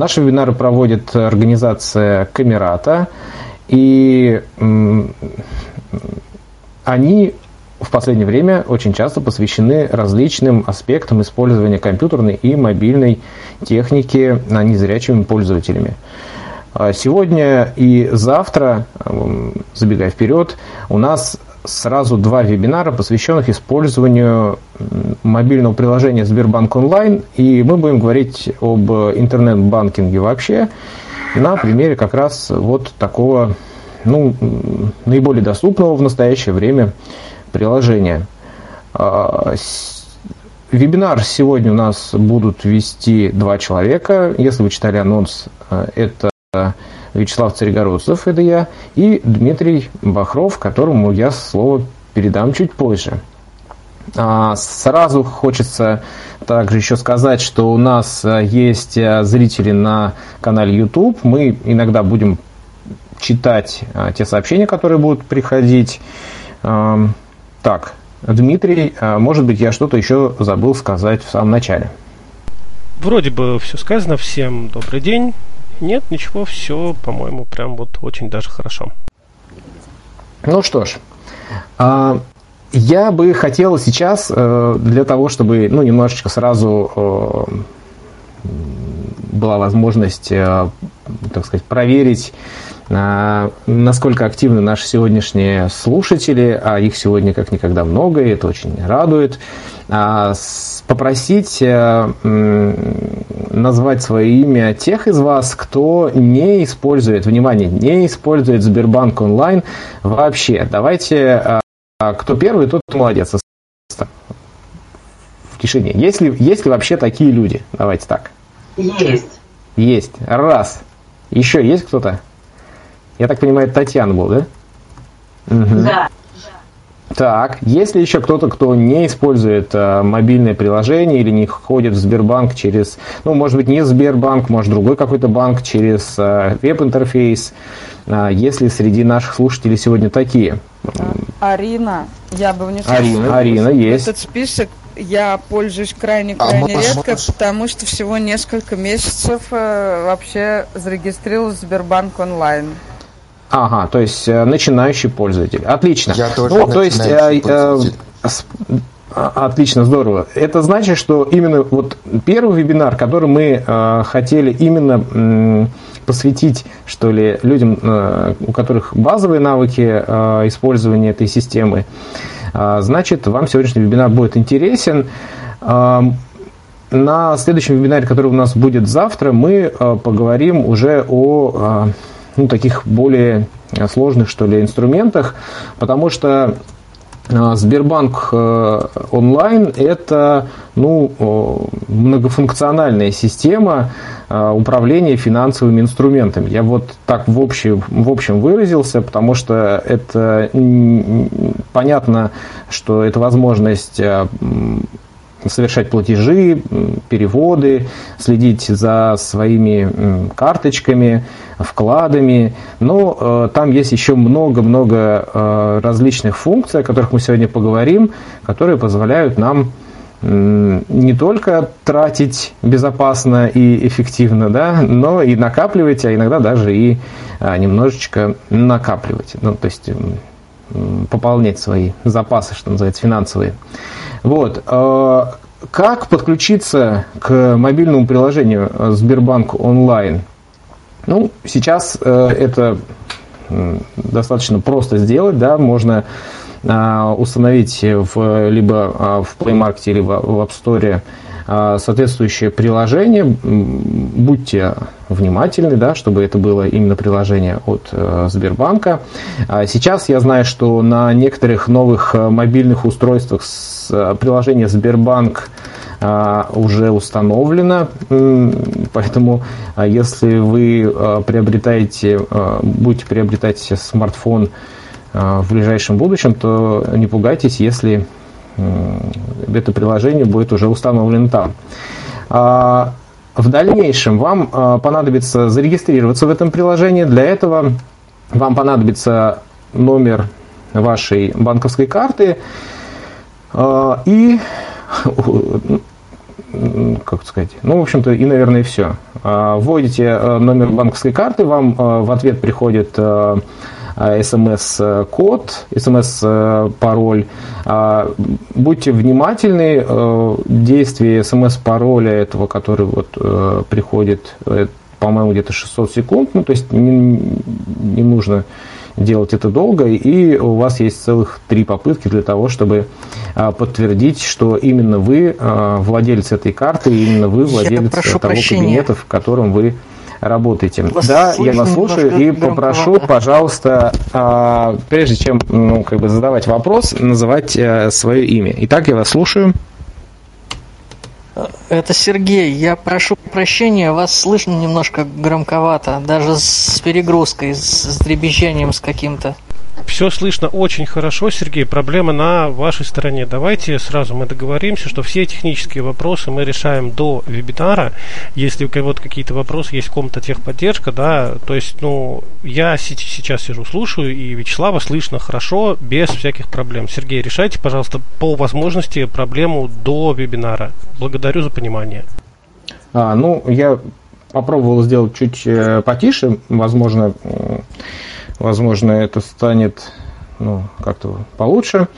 Наши вебинары проводит организация Камерата, и они в последнее время очень часто посвящены различным аспектам использования компьютерной и мобильной техники незрячими пользователями. А сегодня и завтра, забегая вперед, у нас сразу два вебинара, посвященных использованию мобильного приложения Сбербанк онлайн, и мы будем говорить об интернет-банкинге вообще на примере как раз вот такого ну, наиболее доступного в настоящее время приложения. А, вебинар сегодня у нас будут вести два человека. Если вы читали анонс, э, это Вячеслав Царегородцев, это я, и Дмитрий Бахров, которому я слово передам чуть позже. А, сразу хочется также еще сказать, что у нас э, есть э, зрители на канале YouTube. Мы иногда будем читать те сообщения, которые будут приходить. Так, Дмитрий, а, может быть, я что-то еще забыл сказать в самом начале. Вроде бы все сказано. Всем добрый день. Нет, ничего, все, по-моему, прям вот очень даже хорошо. Ну что ж, а, я бы хотел сейчас э, для того, чтобы ну, немножечко сразу э, была возможность, э, так сказать, проверить насколько активны наши сегодняшние слушатели, а их сегодня как никогда много, и это очень радует. А, попросить э, назвать свое имя тех из вас, кто не использует, внимание, не использует Сбербанк онлайн вообще. Давайте, а, кто первый, тот молодец. В тишине. Есть ли, есть ли вообще такие люди? Давайте так. Есть. Есть. Раз. Еще есть кто-то? Я так понимаю, это Татьяна был, да? Угу. Да. Так, есть ли еще кто-то, кто не использует э, мобильное приложение или не ходит в Сбербанк через, ну, может быть, не Сбербанк, может, другой какой-то банк через э, веб-интерфейс? Э, есть ли среди наших слушателей сегодня такие? Арина, я бы внесла. Арина, Арина есть. Этот список я пользуюсь крайне-крайне а редко, можешь... потому что всего несколько месяцев э, вообще зарегистрировалась в Сбербанк онлайн. Ага, то есть э, начинающий пользователь. Отлично. Я тоже ну, то есть, э, э, а, Отлично, здорово. Это значит, что именно вот первый вебинар, который мы э, хотели именно э, посвятить, что ли, людям, э, у которых базовые навыки э, использования этой системы, э, значит, вам сегодняшний вебинар будет интересен. Э, на следующем вебинаре, который у нас будет завтра, мы э, поговорим уже о э, ну, таких более сложных, что ли, инструментах, потому что а, Сбербанк э, онлайн – это ну, многофункциональная система управления финансовыми инструментами. Я вот так в общем, в общем выразился, потому что это понятно, что это возможность совершать платежи, переводы, следить за своими карточками, вкладами. Но э, там есть еще много-много э, различных функций, о которых мы сегодня поговорим, которые позволяют нам не только тратить безопасно и эффективно, да, но и накапливать, а иногда даже и а, немножечко накапливать. Ну, то есть пополнять свои запасы, что называется, финансовые. Вот. Э, как подключиться к мобильному приложению Сбербанк онлайн? Ну, сейчас э, это достаточно просто сделать, да, можно а, установить в, либо а, в Play Market, либо в App Store соответствующее приложение. Будьте внимательны, да, чтобы это было именно приложение от э, Сбербанка. Сейчас я знаю, что на некоторых новых э, мобильных устройствах э, приложение Сбербанк уже установлено, поэтому если вы приобретаете, будете приобретать смартфон в ближайшем будущем, то не пугайтесь, если это приложение будет уже установлено там. А, в дальнейшем вам а, понадобится зарегистрироваться в этом приложении. Для этого вам понадобится номер вашей банковской карты а, и как сказать, ну, в общем-то, и, наверное, все. Вводите номер банковской карты, вам в ответ приходит смс-код, смс-пароль. Будьте внимательны, действие смс-пароля этого, который вот приходит, по-моему, где-то 600 секунд, ну, то есть не, не нужно делать это долго, и у вас есть целых три попытки для того, чтобы а, подтвердить, что именно вы а, владелец этой карты, именно вы владелец того прощения. кабинета, в котором вы работаете. Вас да, я вас слушаю и попрошу, пожалуйста, а, прежде чем ну, как бы задавать вопрос, называть э, свое имя. Итак, я вас слушаю. Это Сергей. Я прошу прощения, вас слышно немножко громковато, даже с перегрузкой, с дребезжанием с каким-то. Все слышно очень хорошо, Сергей. Проблема на вашей стороне. Давайте сразу мы договоримся, что все технические вопросы мы решаем до вебинара. Если у кого-то какие-то вопросы есть, ком-то техподдержка, да, то есть, ну, я сейчас сижу, слушаю, и Вячеслава слышно хорошо, без всяких проблем. Сергей, решайте, пожалуйста, по возможности проблему до вебинара. Благодарю за понимание. А, ну, я попробовал сделать чуть э, потише, возможно, Возможно, это станет ну, как-то получше.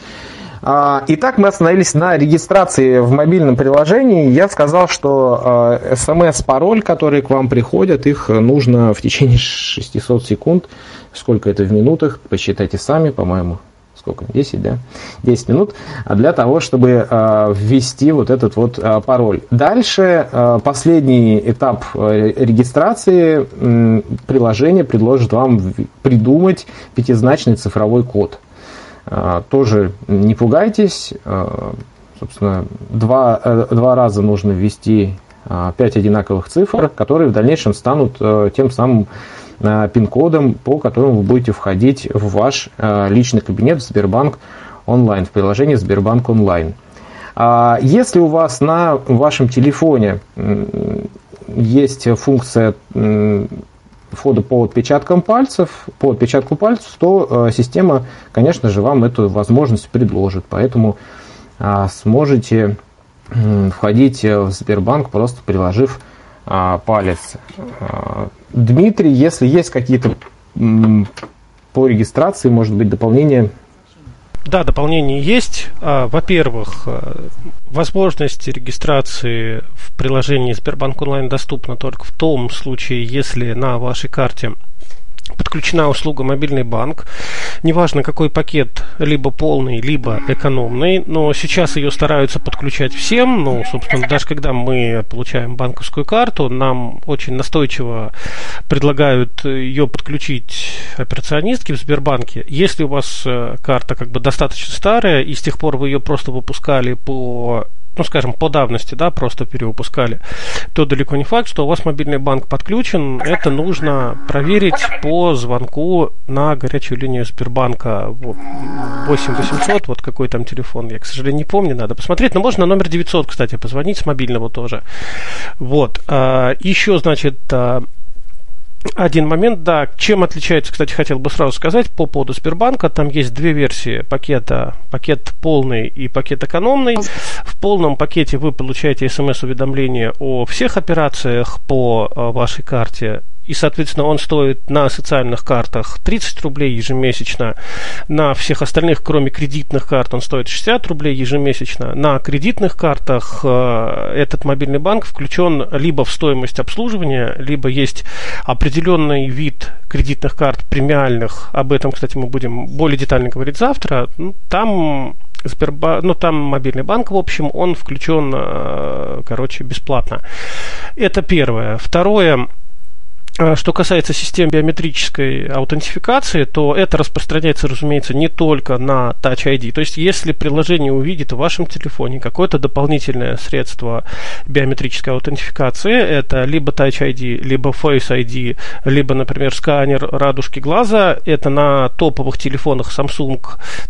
А, итак, мы остановились на регистрации в мобильном приложении. Я сказал, что смс-пароль, которые к вам приходят, их нужно в течение 600 секунд. Сколько это в минутах? Посчитайте сами, по-моему, сколько, 10, да, 10 минут, а для того, чтобы э, ввести вот этот вот э, пароль. Дальше последний этап регистрации э, приложение предложит вам придумать пятизначный цифровой код. Тоже не пугайтесь, собственно, два, э, два раза нужно ввести э, 5 одинаковых цифр, которые в дальнейшем станут э, тем самым пин-кодом, по которому вы будете входить в ваш э, личный кабинет в Сбербанк онлайн, в приложении Сбербанк онлайн. А если у вас на вашем телефоне есть функция входа по отпечаткам пальцев, по отпечатку пальцев, то э, система, конечно же, вам эту возможность предложит. Поэтому сможете входить в Сбербанк, просто приложив палец Дмитрий, если есть какие-то по регистрации, может быть, дополнения? Да, дополнение есть. А, во-первых, э, возможность регистрации в приложении Сбербанк онлайн доступна только в том случае, если на вашей карте подключена услуга мобильный банк. Неважно, какой пакет, либо полный, либо экономный, но сейчас ее стараются подключать всем. Ну, собственно, даже когда мы получаем банковскую карту, нам очень настойчиво предлагают ее подключить операционистки в Сбербанке. Если у вас э, карта как бы достаточно старая, и с тех пор вы ее просто выпускали по ну, скажем, по давности, да, просто перевыпускали, то далеко не факт, что у вас мобильный банк подключен. Это нужно проверить по звонку на горячую линию Сбербанка 8800, вот какой там телефон, я, к сожалению, не помню, надо посмотреть. Но можно на номер 900, кстати, позвонить с мобильного тоже. Вот. А, Еще, значит, а, один момент, да, чем отличается, кстати, хотел бы сразу сказать по поводу Сбербанка. Там есть две версии пакета, пакет полный и пакет экономный. В полном пакете вы получаете смс-уведомление о всех операциях по а, вашей карте и, соответственно, он стоит на социальных картах 30 рублей ежемесячно, на всех остальных, кроме кредитных карт, он стоит 60 рублей ежемесячно. На кредитных картах э, этот мобильный банк включен либо в стоимость обслуживания, либо есть определенный вид кредитных карт премиальных. Об этом, кстати, мы будем более детально говорить завтра. Ну, там Сбербанк, ну там мобильный банк, в общем, он включен, э, короче, бесплатно. Это первое. Второе, что касается систем биометрической аутентификации, то это распространяется, разумеется, не только на Touch ID. То есть, если приложение увидит в вашем телефоне какое-то дополнительное средство биометрической аутентификации, это либо Touch ID, либо Face ID, либо, например, сканер радужки глаза, это на топовых телефонах Samsung,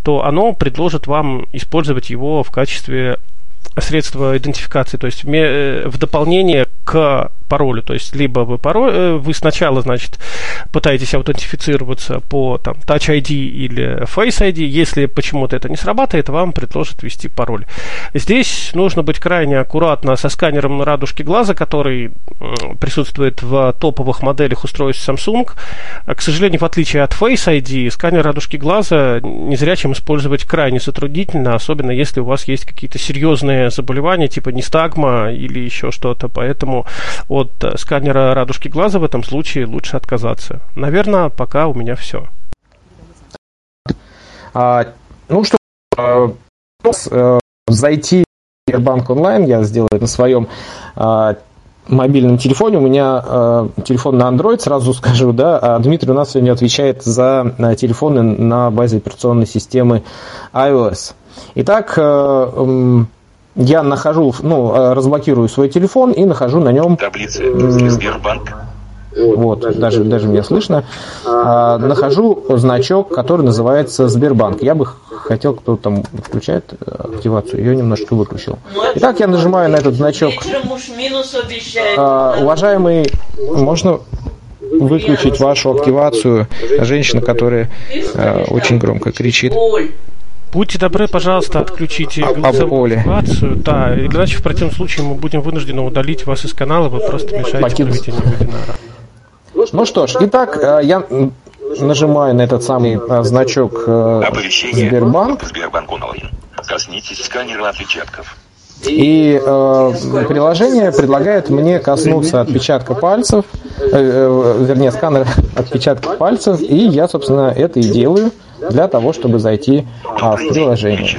то оно предложит вам использовать его в качестве средства идентификации, то есть в, э, в дополнение к паролю. То есть, либо вы, пароль, э, вы сначала, значит, пытаетесь аутентифицироваться по там, Touch ID или Face ID. Если почему-то это не срабатывает, вам предложат ввести пароль. Здесь нужно быть крайне аккуратно со сканером на радужке глаза, который присутствует в топовых моделях устройств Samsung. К сожалению, в отличие от Face ID, сканер радужки глаза незрячим использовать крайне затруднительно, особенно если у вас есть какие-то серьезные заболевания, типа нестагма или еще что-то. Поэтому от сканера радужки глаза в этом случае лучше отказаться. Наверное, пока у меня все. А, ну что, а, э, зайти в Сбербанк онлайн, я сделаю на своем а, мобильном телефоне. У меня э, телефон на Android, сразу скажу, да, а Дмитрий у нас сегодня отвечает за на телефоны на базе операционной системы iOS. Итак, э, я нахожу, ну, разблокирую свой телефон и нахожу на нем... Таблицы Сбербанк вот, даже, даже меня слышно, а, нахожу значок, который называется Сбербанк. Я бы хотел, кто там включает э, активацию, ее немножко выключил. Итак, я нажимаю на этот значок. А, уважаемый, можно выключить вашу активацию? Женщина, которая а, очень громко кричит. Будьте добры, пожалуйста, отключите голосовую активацию. Да, иначе в противном случае мы будем вынуждены удалить вас из канала, вы просто мешаете Покид... проведению вебинара. Ну что ж, итак, э, я нажимаю на этот самый э, значок э, Сбербанк. Сбербанк онлайн. Коснитесь сканера отпечатков. И э, приложение предлагает мне коснуться отпечатка пальцев, э, вернее, сканера отпечатка пальцев, и я, собственно, это и делаю для того, чтобы зайти а, в приложение.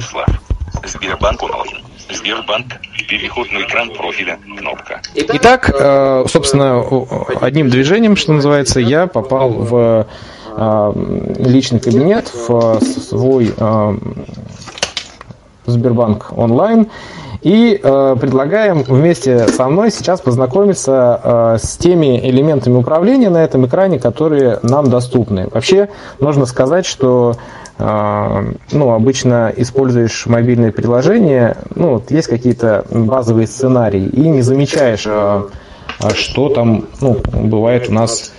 Сбербанк онлайн. Сбербанк. Переход на экран профиля. Кнопка. Итак, э, собственно, одним движением, что называется, я попал в э, личный кабинет, в свой э, Сбербанк онлайн. И э, предлагаем вместе со мной сейчас познакомиться э, с теми элементами управления на этом экране, которые нам доступны. Вообще, нужно сказать, что а, ну, обычно используешь мобильное приложение, ну, вот есть какие-то базовые сценарии, и не замечаешь, а что там, ну, бывает у нас,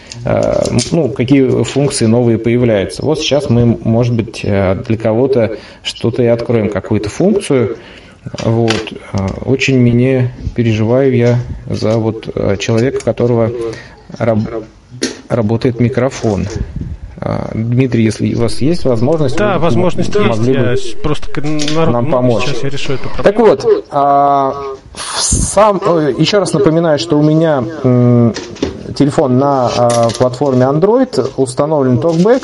ну, какие функции новые появляются. Вот сейчас мы, может быть, для кого-то что-то и откроем, какую-то функцию, вот. Очень мне переживаю я за вот человека, у которого раб, работает микрофон. А, Дмитрий, если у вас есть возможность, да, возможность могли есть. Бы просто народ, нам помочь. Сейчас я решу эту проблему. Так вот, а, сам, еще раз напоминаю, что у меня телефон на а, платформе Android установлен TalkBack.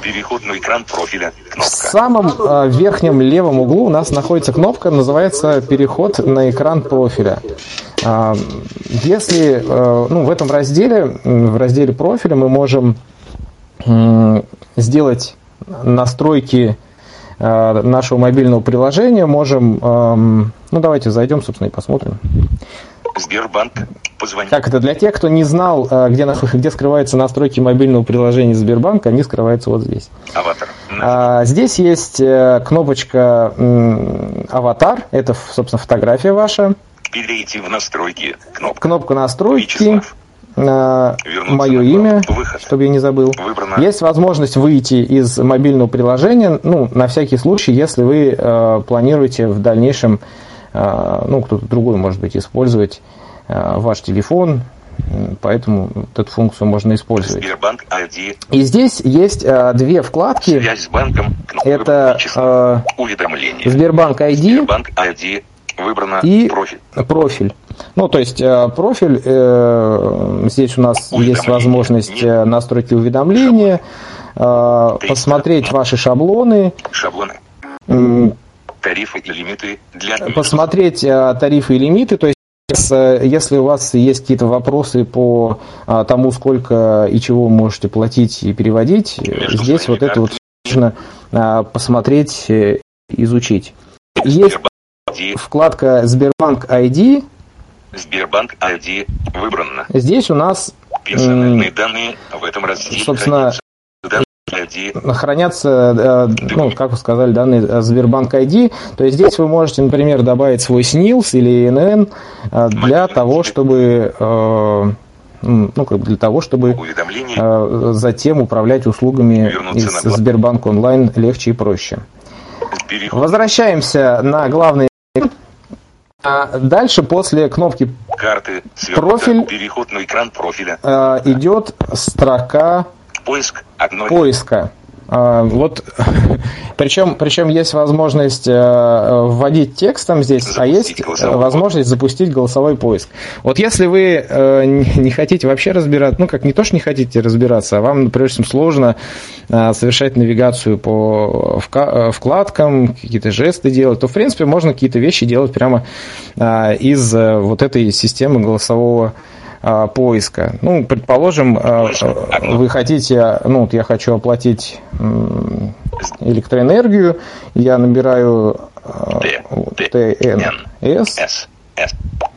Переход на экран профиля. Кнопка. В самом а, верхнем левом углу у нас находится кнопка, называется «Переход на экран профиля». А, если ну, в этом разделе, в разделе профиля мы можем сделать настройки э, нашего мобильного приложения, можем, эм, ну давайте зайдем, собственно, и посмотрим. Сбербанк, позвони. Так, это для тех, кто не знал, э, где, где скрываются настройки мобильного приложения Сбербанка, они скрываются вот здесь. Аватар. А, здесь есть э, кнопочка «Аватар», это, собственно, фотография ваша. Перейти в настройки. Кнопка, Кнопка настройки. Вячеслав мое имя, выход. чтобы я не забыл. Выбрано. Есть возможность выйти из мобильного приложения, ну, на всякий случай, если вы э, планируете в дальнейшем, э, ну, кто-то другой, может быть, использовать э, ваш телефон, поэтому вот эту функцию можно использовать. Сбербанк ID. И здесь есть э, две вкладки. Связь с банком. Это э, уведомление. Сбербанк ID. Сбербанк ID. Выбрано и профиль. профиль. Ну, то есть э, профиль, э, здесь у нас есть возможность э, настройки уведомления, посмотреть ваши шаблоны. Шаблоны. Тарифы и лимиты для... Посмотреть тарифы и лимиты, то есть если у вас есть какие-то вопросы по тому, сколько и чего вы можете платить и переводить, Между здесь вот это вот нужно посмотреть, изучить. Есть вкладка Сбербанк ID, Сбербанк ID выбрано. Здесь у нас персональные данные в этом разделе. Собственно, хранятся, э, ну, как вы сказали, данные Сбербанк ID. То есть здесь вы можете, например, добавить свой СНИЛС или ИНН э, для того, чтобы э, ну, как бы для того, чтобы э, затем управлять услугами из Сбербанк онлайн легче и проще. Возвращаемся на главный. А Дальше после кнопки Карты. Свернуто. Профиль. Переход на экран профиля. э, идет строка Поиск. Одно. поиска. А, Вот, причем, причем есть возможность э, вводить текстом здесь, а Запустить есть голосовой э, возможность запустить голосовой поиск. Вот если вы э, не хотите вообще разбираться, ну как не то, что не хотите разбираться, а вам, например, допустим, сложно э, совершать навигацию по вкладкам, какие-то жесты делать, то, в принципе, можно какие-то вещи делать прямо из вот этой системы голосового э, поиска. Ну, предположим, э, э, вы хотите, ну, вот я хочу оплатить электроэнергию, я набираю ТНС.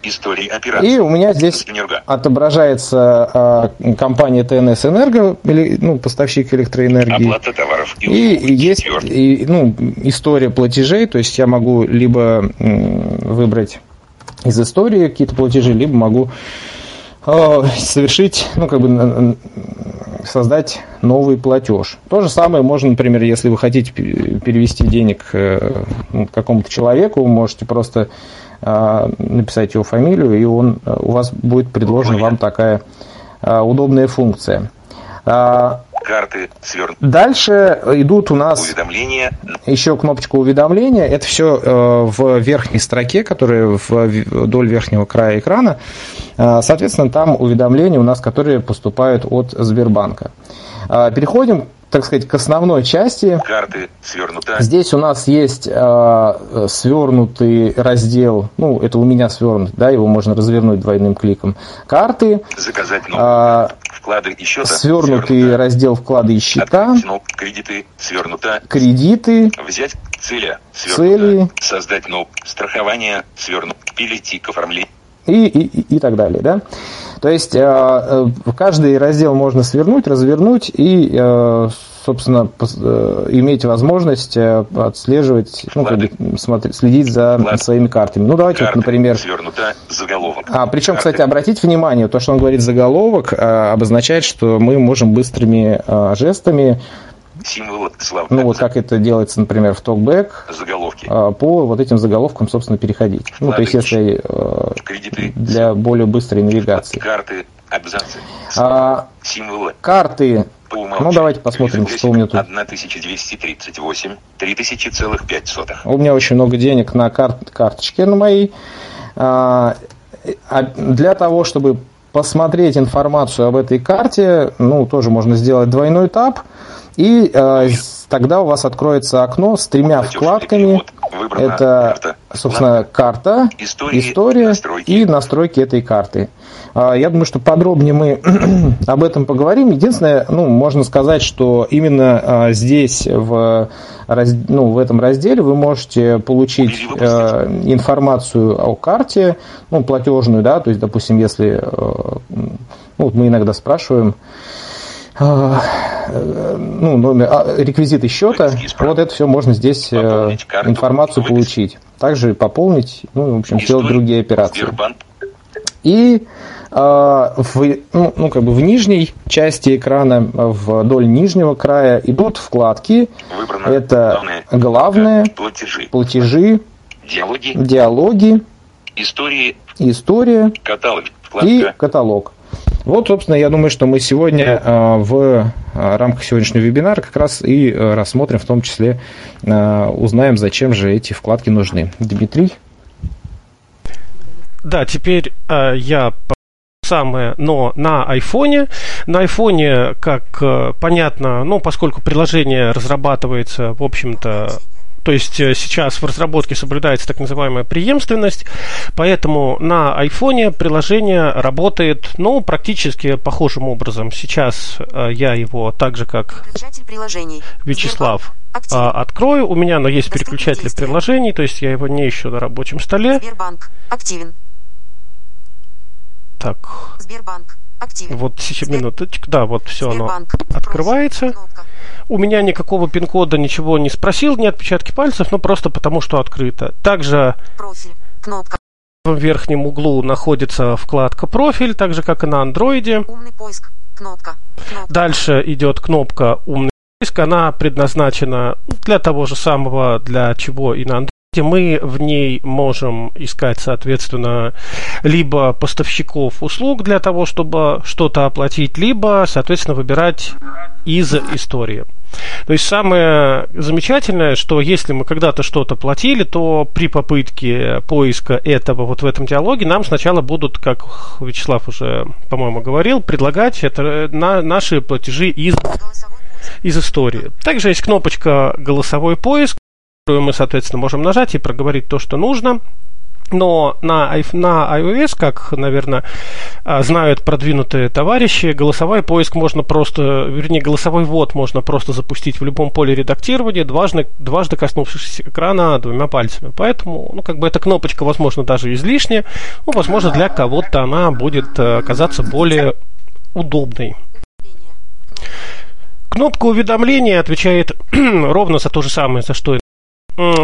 История операции. и у меня здесь отображается э, компания ТНС Энерго, или, ну, поставщик электроэнергии. Оплата товаров и И есть и, ну, история платежей, то есть я могу либо выбрать из истории какие-то платежи, либо могу совершить, ну, как бы создать новый платеж. То же самое можно, например, если вы хотите пе- перевести денег э, ну, какому-то человеку, вы можете просто э, написать его фамилию, и он, э, у вас будет предложена вам такая э, удобная функция. А, Карты. Свернуто. Дальше идут у нас Уведомления. еще кнопочка уведомления. Это все в верхней строке, которая вдоль верхнего края экрана. Э, Соответственно, там уведомления у нас, которые поступают от Сбербанка. Э, Переходим, так сказать, к основной части. Карты. Свернуто. Здесь у нас есть э, свернутый раздел, ну, это у меня свернут, да, его можно развернуть двойным кликом. Карты, Заказать новый. э, Вклады и счета. свернутый Свернуто. раздел вклады и счета, кнопку Кредиты. Свернуто. кредиты, Взять цели. Цели. Свернуто. Создать новое. Страхование. Свернуто. Перейти к оформлению. и, и- и так далее. Да? То есть э, э, каждый раздел можно свернуть, развернуть и, э, собственно, иметь возможность отслеживать, ну, как бы, смотри- следить за Вклад. своими картами. Ну, давайте, вот, Карты. например, Свернуто. Заголовок. а, причем, Карты. кстати, обратите внимание, то, что он говорит заголовок, обозначает, что мы можем быстрыми жестами, Символы. Слав. ну, вот как это делается, например, в токбэк, Заголовки. э, по вот этим заголовкам, собственно, переходить. Ну, то есть, если э, Кредиты. для более быстрой навигации. Карты. Абзацы. А, Символы. карты. Ну, давайте посмотрим, что у меня тут. 1238, 3000 целых 5 сотых. У меня очень много денег на карт, карточке на моей. А, а для того, чтобы посмотреть информацию об этой карте, ну, тоже можно сделать двойной тап. И э, тогда у вас откроется окно с тремя вкладками. Это, карта. собственно, карта, Истории, история настройки. и настройки этой карты. А, Я думаю, что подробнее мы об этом поговорим. Единственное, ну, можно сказать, что именно а, здесь, в, раз- ну, в этом разделе, вы можете получить э, информацию о карте, ну, платежную, да, то есть, допустим, если э, ну, вот мы иногда спрашиваем, э, э, ну, номер, а, реквизиты счета, вот это все можно здесь э, информацию получить. Также пополнить, ну, в общем, сделать История. другие операции. И э, в, ну, ну, как бы в нижней части экрана, э, вдоль нижнего края идут вкладки. Выбрано Это главное. Платежи. платежи, Диалоги. диалоги, Истории. история Каталог. и Вкладка. каталог. Вот, собственно, я думаю, что мы сегодня э, в э, рамках сегодняшнего вебинара как раз и э, рассмотрим, в том числе узнаем, зачем же эти вкладки нужны. Дмитрий? Да, теперь я самое, но на айфоне. На айфоне, как понятно, ну, поскольку приложение разрабатывается, в общем-то, то есть э, сейчас в разработке соблюдается так называемая преемственность, поэтому на айфоне приложение работает, ну, практически похожим образом. Сейчас э, я его так же, как. Вячеслав, Сбербанк. Активен. открою. У меня, но есть Доступны переключатель действия. приложений, то есть я его не ищу на рабочем столе. Сбербанк. Активен. Так, Сбербанк. Активен. Вот сейчас минуточку. Да, вот все оно Сбербанк. открывается. Кнопка. У меня никакого пин-кода, ничего не спросил, ни отпечатки пальцев, ну просто потому что открыто. Также Профиль. Кнопка. в верхнем углу находится вкладка профиль, так же как и на андроиде. Умный поиск. Кнопка. Кнопка. Дальше идет кнопка «Умный поиск». Она предназначена для того же самого, для чего и на Android. Мы в ней можем искать, соответственно, либо поставщиков услуг для того, чтобы что-то оплатить, либо, соответственно, выбирать из истории. То есть самое замечательное, что если мы когда-то что-то платили, то при попытке поиска этого вот в этом диалоге нам сначала будут, как Вячеслав уже, по-моему, говорил, предлагать это на наши платежи из, из истории. Также есть кнопочка «Голосовой поиск», которую мы, соответственно, можем нажать и проговорить то, что нужно. Но на, на iOS, как, наверное, а, знают продвинутые товарищи, голосовой поиск можно просто, вернее, голосовой ввод можно просто запустить в любом поле редактирования, дважды, дважды коснувшись экрана двумя пальцами. Поэтому, ну, как бы эта кнопочка, возможно, даже излишняя. Ну, возможно, для кого-то она будет э, казаться более удобной. Кнопка уведомления отвечает ровно за то же самое, за что и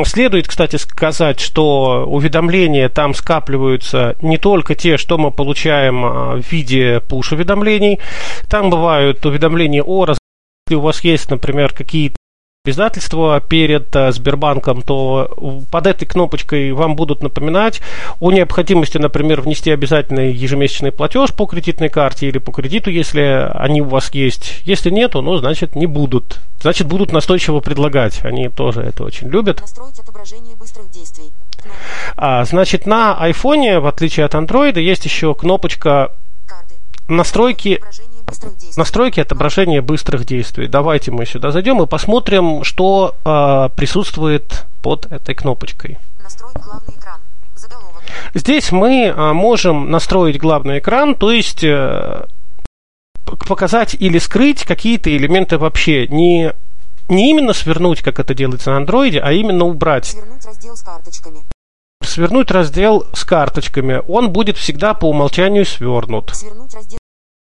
Следует, кстати, сказать, что уведомления там скапливаются не только те, что мы получаем а, в виде push-уведомлений. Там бывают уведомления о раз... Если у вас есть, например, какие-то обязательства перед а, Сбербанком, то у- под этой кнопочкой вам будут напоминать о необходимости, например, внести обязательный ежемесячный платеж по кредитной карте или по кредиту, если они у вас есть. Если нету, ну, значит, не будут. Значит, будут настойчиво предлагать. Они тоже это очень любят. Настроить отображение быстрых действий. А, значит, на айфоне, в отличие от андроида, есть еще кнопочка Карты. настройки. Настройки отображения быстрых действий. Давайте мы сюда зайдем и посмотрим, что а, присутствует под этой кнопочкой. Здесь мы а, можем настроить главный экран, то есть э, показать или скрыть какие-то элементы вообще. Не, не именно свернуть, как это делается на андроиде, а именно убрать. Свернуть раздел с карточками. Свернуть раздел с карточками. Он будет всегда по умолчанию свернут. Свернуть раздел.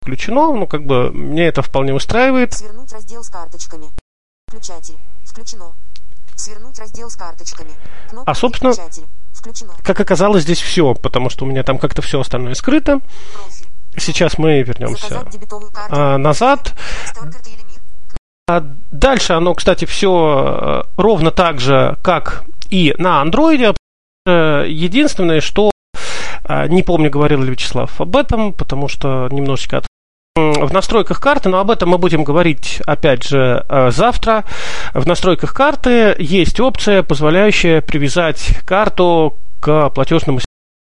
Включено, ну как бы мне это вполне устраивает. Свернуть раздел с карточками. Включатель. Включено. Свернуть раздел с карточками. Кнопка А, собственно. Включено. Как оказалось, здесь все, потому что у меня там как-то все остальное скрыто. Профиль. Сейчас мы вернемся а, назад. А дальше оно, кстати, все ровно так же, как и на андроиде. Э, Единственное, что а, не помню, говорил ли Вячеслав об этом, потому что немножечко от в настройках карты, но об этом мы будем говорить опять же э, завтра. В настройках карты есть опция, позволяющая привязать карту к платежному.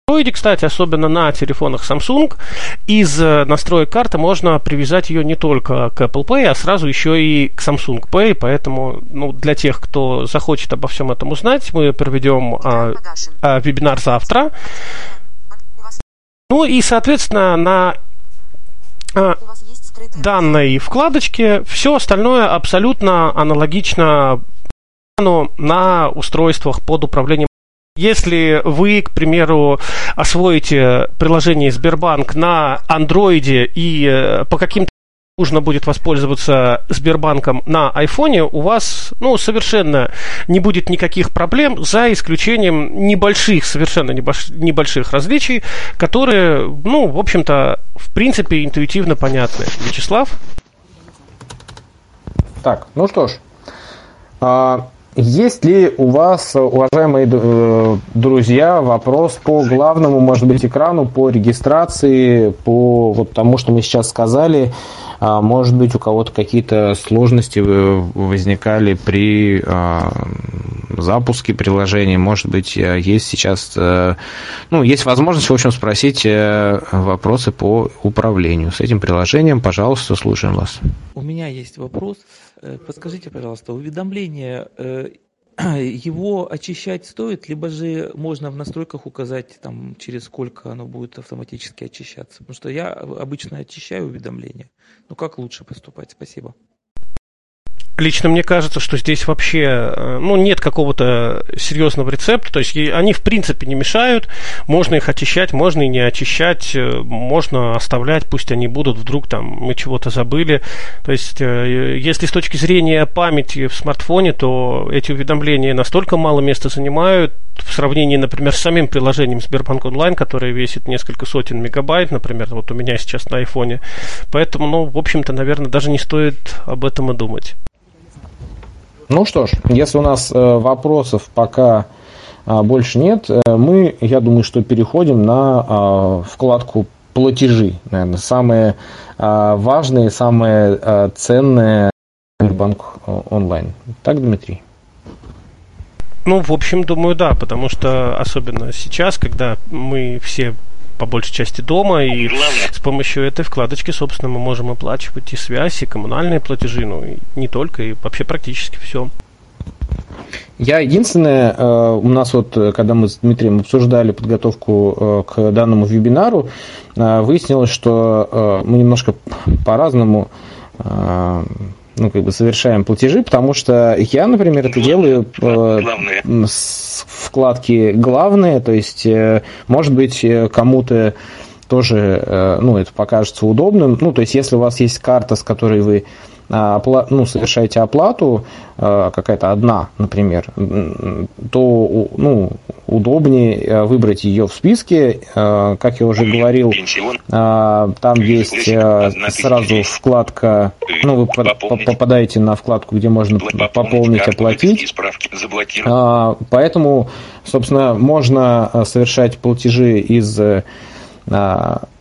Android, кстати, особенно на телефонах Samsung, из э, настроек карты можно привязать ее не только к Apple Pay, а сразу еще и к Samsung Pay, поэтому ну, для тех, кто захочет обо всем этом узнать, мы проведем а, а, вебинар завтра. Ну и, соответственно, на а, у вас есть скрытая данной вкладочке все остальное абсолютно аналогично на устройствах под управлением. Если вы, к примеру, освоите приложение Сбербанк на андроиде и э, по каким-то нужно будет воспользоваться Сбербанком на айфоне, у вас ну, совершенно не будет никаких проблем, за исключением небольших, совершенно небольш- небольших различий, которые, ну, в общем-то, в принципе, интуитивно понятны. Вячеслав? Так, ну что ж. А, Есть ли у вас, уважаемые э, друзья, вопрос по главному, может быть, экрану, по регистрации, по вот тому, что мы сейчас сказали? А, Может быть, у кого-то какие-то сложности э, возникали при а, запуске приложения? Может быть, э, есть сейчас, э, ну, есть возможность, в общем, спросить вопросы по управлению с этим приложением. Пожалуйста, слушаем вас. У меня есть вопрос. Подскажите, пожалуйста, уведомление, его очищать стоит, либо же можно в настройках указать, там, через сколько оно будет автоматически очищаться? Потому что я обычно очищаю уведомления. Ну, как лучше поступать? Спасибо. Лично мне кажется, что здесь вообще э, ну, нет какого-то серьезного рецепта. То есть они в принципе не мешают. Можно их очищать, можно и не очищать. Э, можно оставлять, пусть они будут. Вдруг там мы чего-то забыли. То есть э, если с точки зрения памяти в смартфоне, то эти уведомления настолько мало места занимают в сравнении, например, с самим приложением Сбербанк Онлайн, которое весит несколько сотен мегабайт, например, вот у меня сейчас на айфоне. Поэтому, ну, в общем-то, наверное, даже не стоит об этом и думать. Ну что ж, если у нас э, вопросов пока а, больше нет, э, мы, я думаю, что переходим на а, вкладку платежи. Наверное, самые а, важные, самые ценные банк онлайн. Так, Дмитрий? Ну, в общем, думаю, да, потому что особенно сейчас, когда мы все по большей части дома, и с помощью этой вкладочки, собственно, мы можем оплачивать и связь, и коммунальные платежи, ну, и не только, и вообще практически все. Я единственное, э, у нас вот, когда мы с Дмитрием обсуждали подготовку э, к данному вебинару, э, выяснилось, что мы немножко по-разному ну, как бы совершаем платежи, потому что я, например, это делаю э, с вкладки главные, то есть, э, может быть, э, кому-то тоже, ну, это покажется удобным. Ну, то есть, если у вас есть карта, с которой вы а, ну, совершаете оплату, а, какая-то одна, например, то ну, удобнее э, выбрать ее в списке. А, как я уже говорил, там есть э, сразу вкладка, ну, вы попадаете на вкладку, где можно пополнить, оплатить. Поэтому, собственно, можно э, совершать платежи из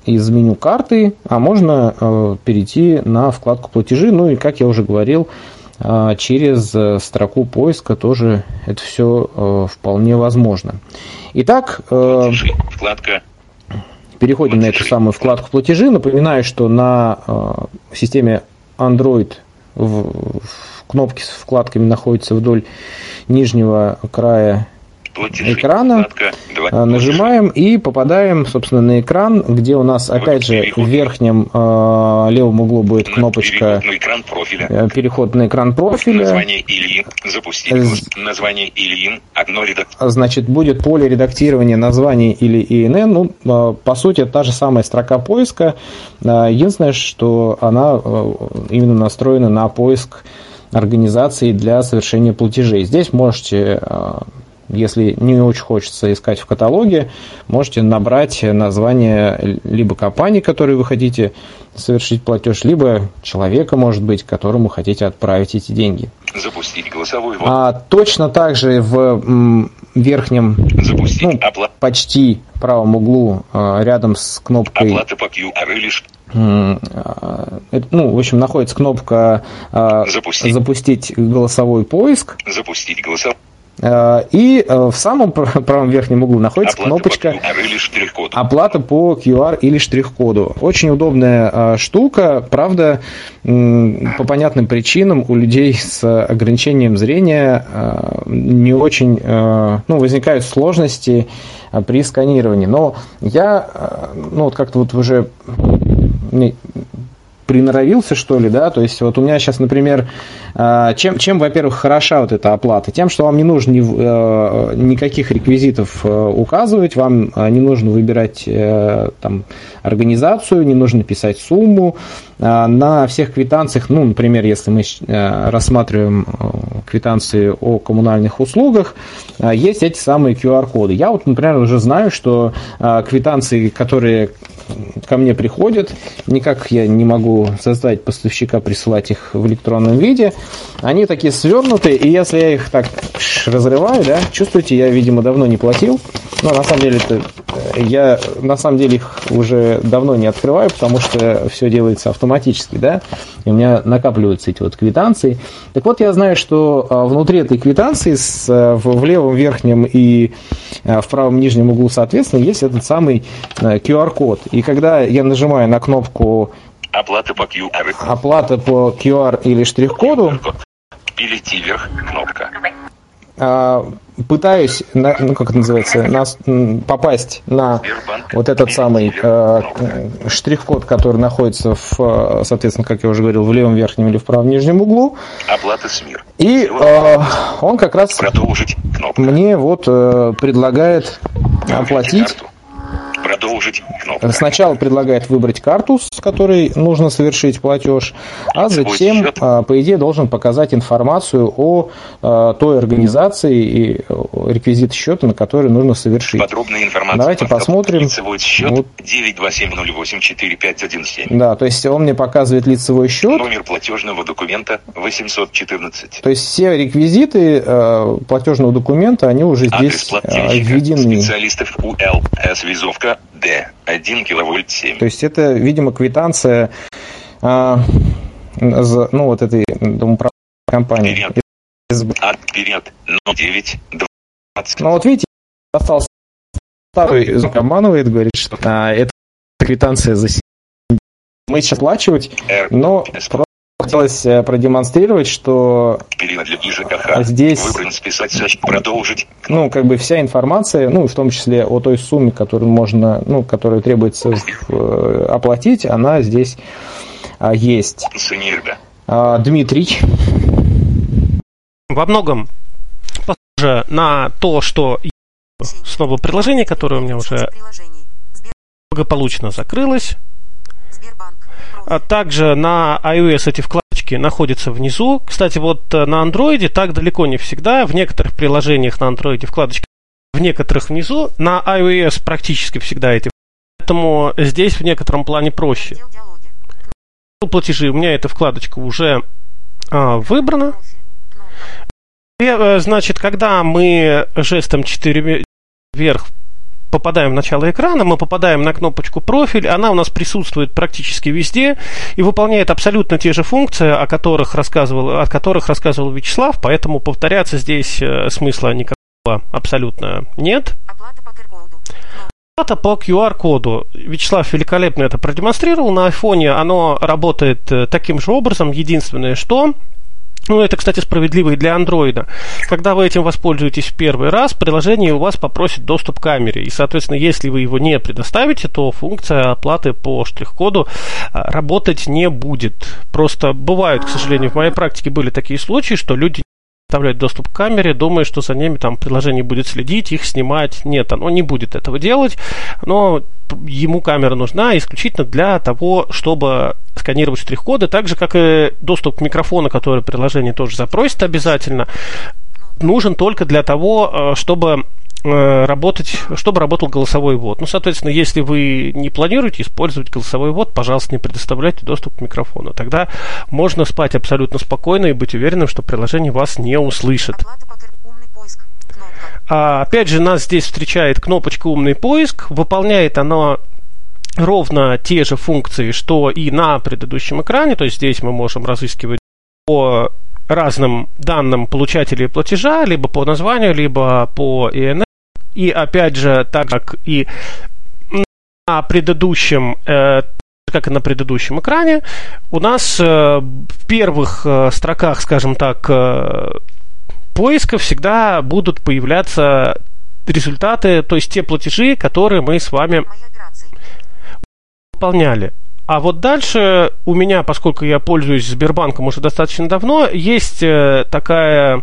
из меню карты, а можно э, перейти на вкладку платежи. Ну и, как я уже говорил, э, через э, строку поиска тоже это все вполне возможно. Итак, платежи, вкладка переходим платежи. на эту самую вкладку платежи. Напоминаю, что на системе Android в, в кнопки с вкладками находятся вдоль нижнего края платежи, экрана, а, нажимаем и попадаем, собственно, на экран, где у нас, опять же, в верхнем э, левом углу будет кнопочка переход на экран профиля. Э, переход на экран профиля. Название Ильин, запустить название Ильин, одно редак... Значит, будет поле редактирования названий или ИНН. Ну, э, по сути, та же самая строка поиска. Э, единственное, что она э, именно настроена на поиск организации для совершения платежей. Здесь можете если не очень хочется искать в каталоге, можете набрать название либо компании, которой вы хотите совершить платеж, либо человека, может быть, которому хотите отправить эти деньги. Запустить голосовой ввод. А, точно так же в верхнем, Запустить ну, опла... почти правом углу, а, рядом с кнопкой... Оплата по QR или а, ну, в общем, находится кнопка а, запустить. запустить голосовой поиск. Запустить голосовой и э, в самом правом верхнем углу находится оплата кнопочка по «Оплата по QR или штрих-коду». Очень удобная э, штука, правда, по понятным причинам у людей с ограничением зрения не очень ну, возникают сложности при сканировании. Но я ну, вот как-то вот уже приноровился, что ли, да, то есть вот у меня сейчас, например, а, чем, чем во-первых, хороша вот эта оплата? Тем, что вам не нужно ни, э, никаких реквизитов э, указывать, вам э, не нужно выбирать там организацию, не нужно писать сумму. А, на всех квитанциях, ну, например, если мы рассматриваем квитанции о коммунальных услугах, есть эти самые QR-коды. Я вот, например, уже знаю, что квитанции, которые ко мне приходят, никак я не могу заставить поставщика присылать их в электронном виде. Они такие свернутые, и если я их так разрываю, да, чувствуете, я, видимо, давно не платил. Но на самом деле это, я на самом деле их уже давно не открываю, потому что все делается автоматически, да, и у меня накапливаются эти вот квитанции. Так вот, я знаю, что а, внутри этой квитанции с, а, в, в левом верхнем и а, в правом нижнем углу, соответственно, есть этот самый QR-код. И когда я нажимаю на кнопку Оплата по QR. Оплата по QR или штрих-коду. Перейти вверх кнопка. А, пытаюсь, на, ну как это называется, на, попасть на вот этот самый э, штрих-код, который находится в, соответственно, как я уже говорил, в левом верхнем или в правом нижнем углу. Оплата СМИР. И э, он как раз Продолжить. Кнопка. мне вот э, предлагает оплатить. Карту. Продолжить. Кнопка. Сначала предлагает выбрать карту, с которой нужно совершить платеж, а затем, а, по идее, должен показать информацию о а, той организации и реквизит счета, на который нужно совершить. Подробная информация. Давайте посмотрим. Лицевой счет Вот. 927084517. Да, то есть он мне показывает лицевой счет, Номер платежного документа 814. то есть все реквизиты э, платежного документа, они уже Адрес здесь введены. Специалистов УЛ. Связовка Д. 1 киловольт 7. То есть это, видимо, квитанция а, за- ну, вот этой думаю, компании. Вперед. От вперед. 09 20. Ну вот видите, остался старый обманывает, говорит, что а, это квитанция за се- мы сейчас оплачивать, Р. но просто хотелось э, продемонстрировать, что здесь- Выбран списать соч- Продолжить. ну, как бы вся информация, ну, в том числе о той сумме, которую можно, ну, которую требуется э, оплатить, она здесь а, есть. А, Дмитрий, Во многом похоже на то, что снова приложение, которое у меня уже благополучно закрылось. А также на iOS эти вкладочки находятся внизу. Кстати, вот э, на Android так далеко не всегда. В некоторых приложениях на Android вкладочки в некоторых внизу. На iOS практически всегда эти. Поэтому здесь в некотором плане проще. Платежи у меня эта вкладочка уже а, выбрана. И, э, Значит, когда мы жестом 4 вверх попадаем в начало экрана, мы попадаем на кнопочку профиль, она у нас присутствует практически везде и выполняет абсолютно те же функции, о которых рассказывал, о которых рассказывал Вячеслав, поэтому повторяться здесь э, смысла никакого абсолютно нет. Оплата по QR-коду. Кнопка. Оплата по QR-коду. Вячеслав великолепно это продемонстрировал. На айфоне оно работает э, таким же образом. Единственное, что ну, это, кстати, справедливо и для андроида. Когда вы этим воспользуетесь в первый раз, приложение у вас попросит доступ к камере. И, соответственно, если вы его не предоставите, то функция оплаты по штрих-коду а, работать не будет. Просто бывают, к сожалению, в моей практике были такие случаи, что люди предоставляют доступ к камере, думая, что за ними там приложение будет следить, их снимать. Нет, оно не будет этого делать. Но ему камера нужна исключительно для того, чтобы сканировать штрих-коды, так же, как и доступ к микрофону, который приложение тоже запросит обязательно, нужен только для того, э, чтобы работать, чтобы работал голосовой ввод. Ну, соответственно, если вы не планируете использовать голосовой ввод, пожалуйста, не предоставляйте доступ к микрофону. Тогда можно спать абсолютно спокойно и быть уверенным, что приложение вас не услышит. А, опять же, нас здесь встречает кнопочка «Умный поиск». Выполняет она ровно те же функции, что и на предыдущем экране. То есть здесь мы можем разыскивать по разным данным получателей платежа, либо по названию, либо по ИНР. И опять же, так как и на предыдущем э, как и на предыдущем экране, у нас э, в первых э, строках, скажем так, э, поиска всегда будут появляться результаты, то есть те платежи, которые мы с вами выполняли. А вот дальше у меня, поскольку я пользуюсь Сбербанком уже достаточно давно, есть э, такая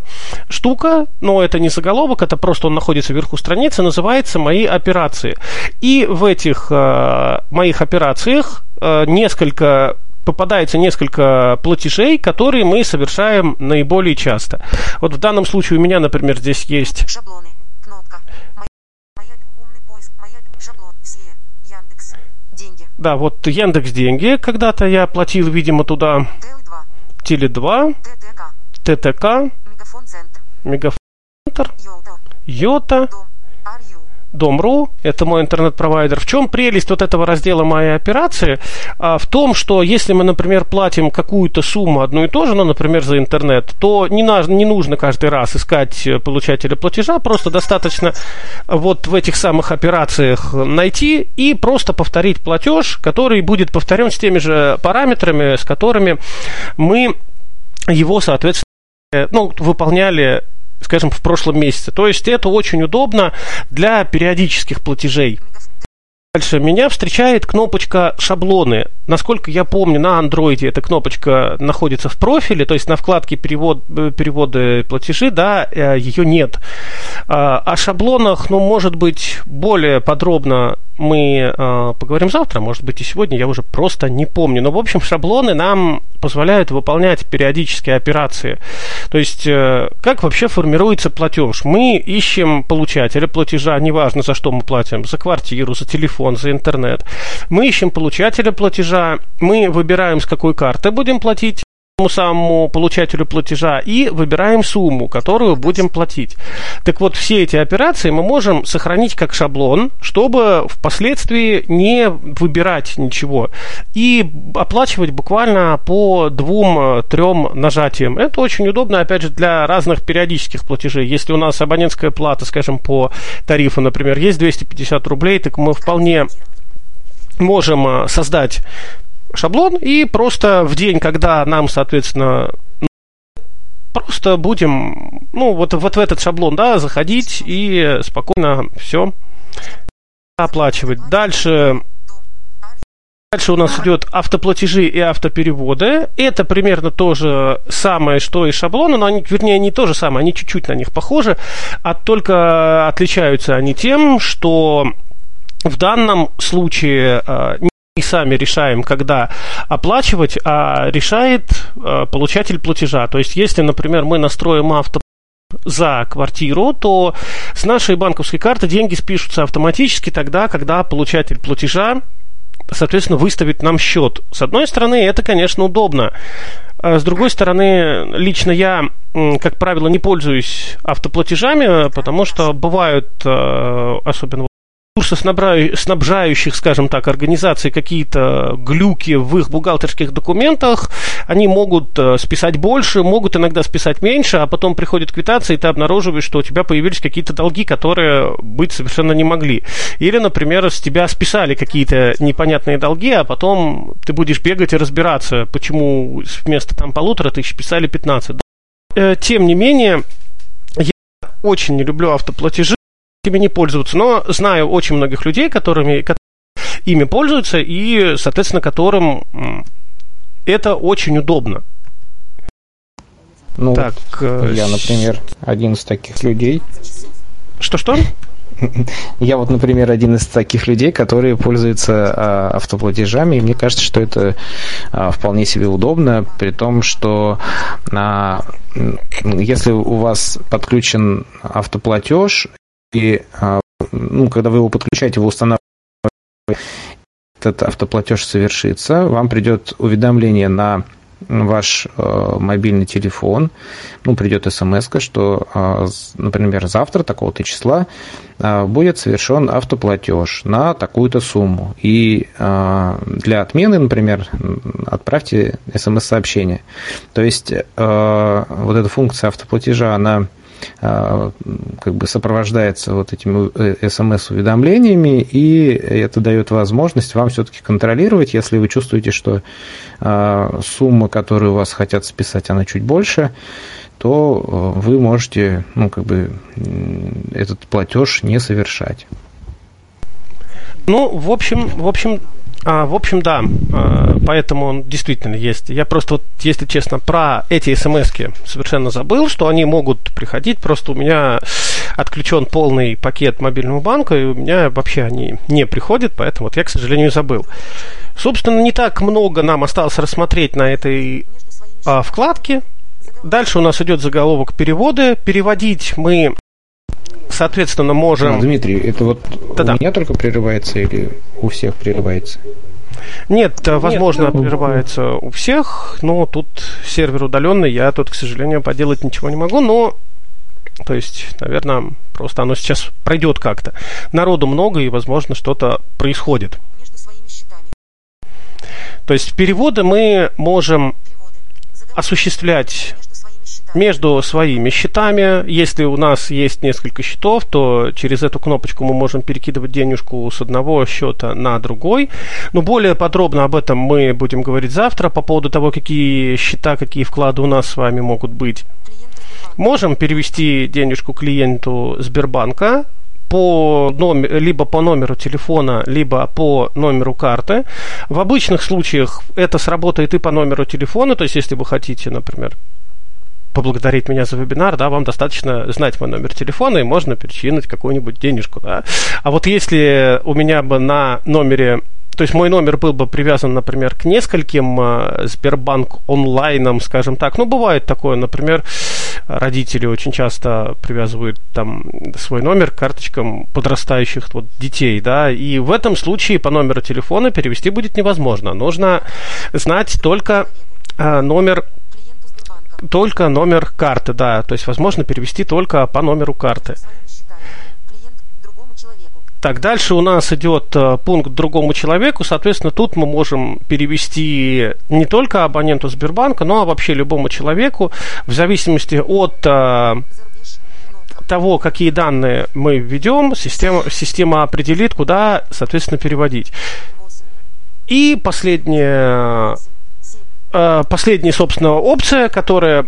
штука, но это не заголовок, это просто он находится вверху страницы, называется «Мои операции». И в этих э, моих операциях э, несколько попадается несколько платежей, которые мы совершаем наиболее часто. Вот в данном случае у меня, например, здесь есть Шаблоны. Кнопка. Моя. Моя. Умный поиск. Моя. Шаблон. Все. Яндекс. Деньги. Да, вот Яндекс Деньги. Когда-то я платил, видимо, туда Теле2. Теле2, ТТК. ТТК, Мегафон Центр. Йота. Йота, Дом. Дом.ру, это мой интернет-провайдер. В чем прелесть вот этого раздела «Мои операции»? А, в том, что если мы, например, платим какую-то сумму одну и ту же, ну, например, за интернет, то не, на, не нужно каждый раз искать э, получателя платежа, просто достаточно вот в этих самых операциях найти и просто повторить платеж, который будет повторен с теми же параметрами, с которыми мы его, соответственно, ну, выполняли скажем, в прошлом месяце. То есть это очень удобно для периодических платежей. Дальше меня встречает кнопочка «Шаблоны». Насколько я помню, на андроиде эта кнопочка находится в профиле, то есть на вкладке перевод, э, «Переводы платежи», да, э, ее нет. А, о шаблонах, ну, может быть, более подробно мы э, поговорим завтра, может быть и сегодня, я уже просто не помню. Но, в общем, шаблоны нам позволяют выполнять периодические операции. То есть, как вообще формируется платеж? Мы ищем получателя платежа, неважно, за что мы платим, за квартиру, за телефон, за интернет. Мы ищем получателя платежа, мы выбираем, с какой карты будем платить, самому получателю платежа и выбираем сумму, которую будем платить. Так вот, все эти операции мы можем сохранить как шаблон, чтобы впоследствии не выбирать ничего и оплачивать буквально по двум-трем нажатиям. Это очень удобно, опять же, для разных периодических платежей. Если у нас абонентская плата, скажем, по тарифу, например, есть 250 рублей, так мы вполне можем э, создать шаблон и просто в день, когда нам, соответственно, просто будем, ну, вот, вот в этот шаблон, да, заходить и спокойно все оплачивать. Дальше Дальше у нас идет автоплатежи и автопереводы. Это примерно то же самое, что и шаблоны, но они, вернее, не то же самое, они чуть-чуть на них похожи, а только отличаются они тем, что в данном случае э, и сами решаем, когда оплачивать, а решает э, получатель платежа. То есть, если, например, мы настроим авто за квартиру, то с нашей банковской карты деньги спишутся автоматически тогда, когда получатель платежа, соответственно, выставит нам счет. С одной стороны, это, конечно, удобно. А с другой стороны, лично я, как правило, не пользуюсь автоплатежами, потому что бывают, э, особенно снабжающих, скажем так, организаций какие-то глюки в их бухгалтерских документах, они могут э, списать больше, могут иногда списать меньше, а потом приходит квитация, и ты обнаруживаешь, что у тебя появились какие-то долги, которые быть совершенно не могли. Или, например, с тебя списали какие-то непонятные долги, а потом ты будешь бегать и разбираться, почему вместо там полутора тысяч списали 15. Э, тем не менее, я очень не люблю автоплатежи, ими не пользоваться. Но знаю очень многих людей, которыми, которые ими пользуются и, соответственно, которым это очень удобно. Ну, так, э, я, например, один из таких людей. Что-что? Я вот, например, один из таких людей, которые пользуются а, автоплатежами, и мне кажется, что это а, вполне себе удобно, при том, что а, если у вас подключен автоплатеж, и а, ну, когда вы его подключаете, вы устанавливаете этот автоплатеж совершится, вам придет уведомление на ваш э, мобильный телефон, ну, придет смс, что, э, например, завтра, такого-то числа, э, будет совершен автоплатеж на такую-то сумму. И э, для отмены, например, отправьте смс-сообщение. То есть э, вот эта функция автоплатежа, она как бы сопровождается вот этими смс-уведомлениями, и это дает возможность вам все-таки контролировать, если вы чувствуете, что а, сумма, которую у вас хотят списать, она чуть больше, то э, вы можете, ну, как бы, этот платеж не совершать. Ну, в общем, в общем, а, в общем, да, а, поэтому он действительно есть. Я просто, вот, если честно, про эти смс совершенно забыл, что они могут приходить. Просто у меня отключен полный пакет мобильного банка, и у меня вообще они не приходят, поэтому вот я, к сожалению, забыл. Собственно, не так много нам осталось рассмотреть на этой а, вкладке. Дальше у нас идет заголовок переводы. Переводить мы соответственно, можем... А, Дмитрий, это вот Да-да. у меня только прерывается или у всех прерывается? Нет, возможно, Нет, ну... прерывается у всех, но тут сервер удаленный, я тут, к сожалению, поделать ничего не могу, но то есть, наверное, просто оно сейчас пройдет как-то. Народу много, и, возможно, что-то происходит. То есть переводы мы можем осуществлять между своими счетами. Если у нас есть несколько счетов, то через эту кнопочку мы можем перекидывать денежку с одного счета на другой. Но более подробно об этом мы будем говорить завтра по поводу того, какие счета, какие вклады у нас с вами могут быть. можем перевести денежку клиенту Сбербанка по номер, либо по номеру телефона, либо по номеру карты. В обычных случаях это сработает и по номеру телефона, то есть если вы хотите, например, поблагодарить меня за вебинар, да, вам достаточно знать мой номер телефона, и можно перечинить какую-нибудь денежку, да. А вот если у меня бы на номере то есть мой номер был бы привязан, например, к нескольким э, Сбербанк онлайнам, скажем так. Ну, бывает такое, например, родители очень часто привязывают там свой номер к карточкам подрастающих вот, детей, да, и в этом случае по номеру телефона перевести будет невозможно. Нужно знать только э, номер только номер карты, да, то есть возможно перевести только по номеру карты. Так, дальше у нас идет э, пункт другому человеку. Соответственно, тут мы можем перевести не только абоненту Сбербанка, но вообще любому человеку, в зависимости от э, того, какие данные мы введем, система, система определит, куда, соответственно, переводить. И последнее последняя, собственно, опция, которая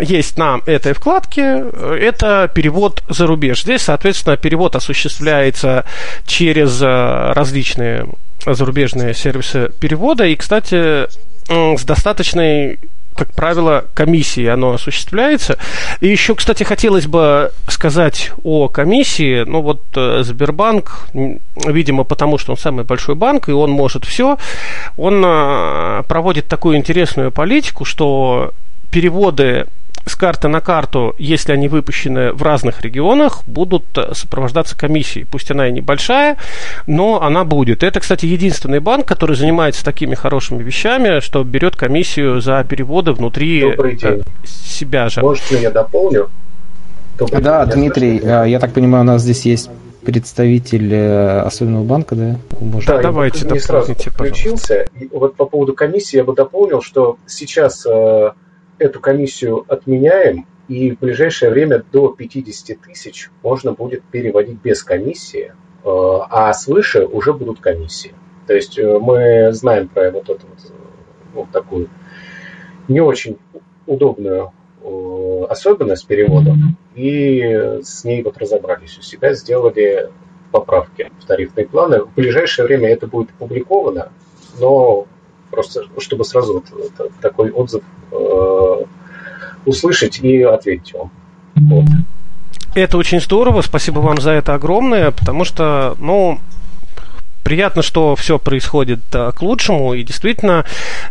есть на этой вкладке, э, это перевод за рубеж. Здесь, соответственно, перевод осуществляется через э, различные зарубежные сервисы перевода. И, кстати, с достаточной как правило, комиссии оно осуществляется. И еще, кстати, хотелось бы сказать о комиссии. Ну вот э, Сбербанк, видимо, потому что он самый большой банк, и он может все, он э, проводит такую интересную политику, что переводы с карты на карту, если они выпущены в разных регионах, будут э, сопровождаться комиссией. Пусть она и небольшая, но она будет. Это, кстати, единственный банк, который занимается такими хорошими вещами, что берет комиссию за переводы внутри э, себя же. Может, я дополню? Добрый да, день, Дмитрий, я, э, я так понимаю, у нас здесь есть представитель особенного банка, да? Может, да, давайте не сразу подключился. И вот по поводу комиссии я бы дополнил, что сейчас эту комиссию отменяем, и в ближайшее время до 50 тысяч можно будет переводить без комиссии, э, а свыше уже будут комиссии. То есть э, мы знаем про вот эту вот, вот такую не очень удобную э, особенность перевода, и с ней вот разобрались у себя, сделали поправки в тарифные планы. В ближайшее время это будет опубликовано, но просто чтобы сразу вот, такой отзыв э, услышать и ответить вам. Вот. Это очень здорово, спасибо вам за это огромное, потому что, ну, приятно, что все происходит а, к лучшему, и действительно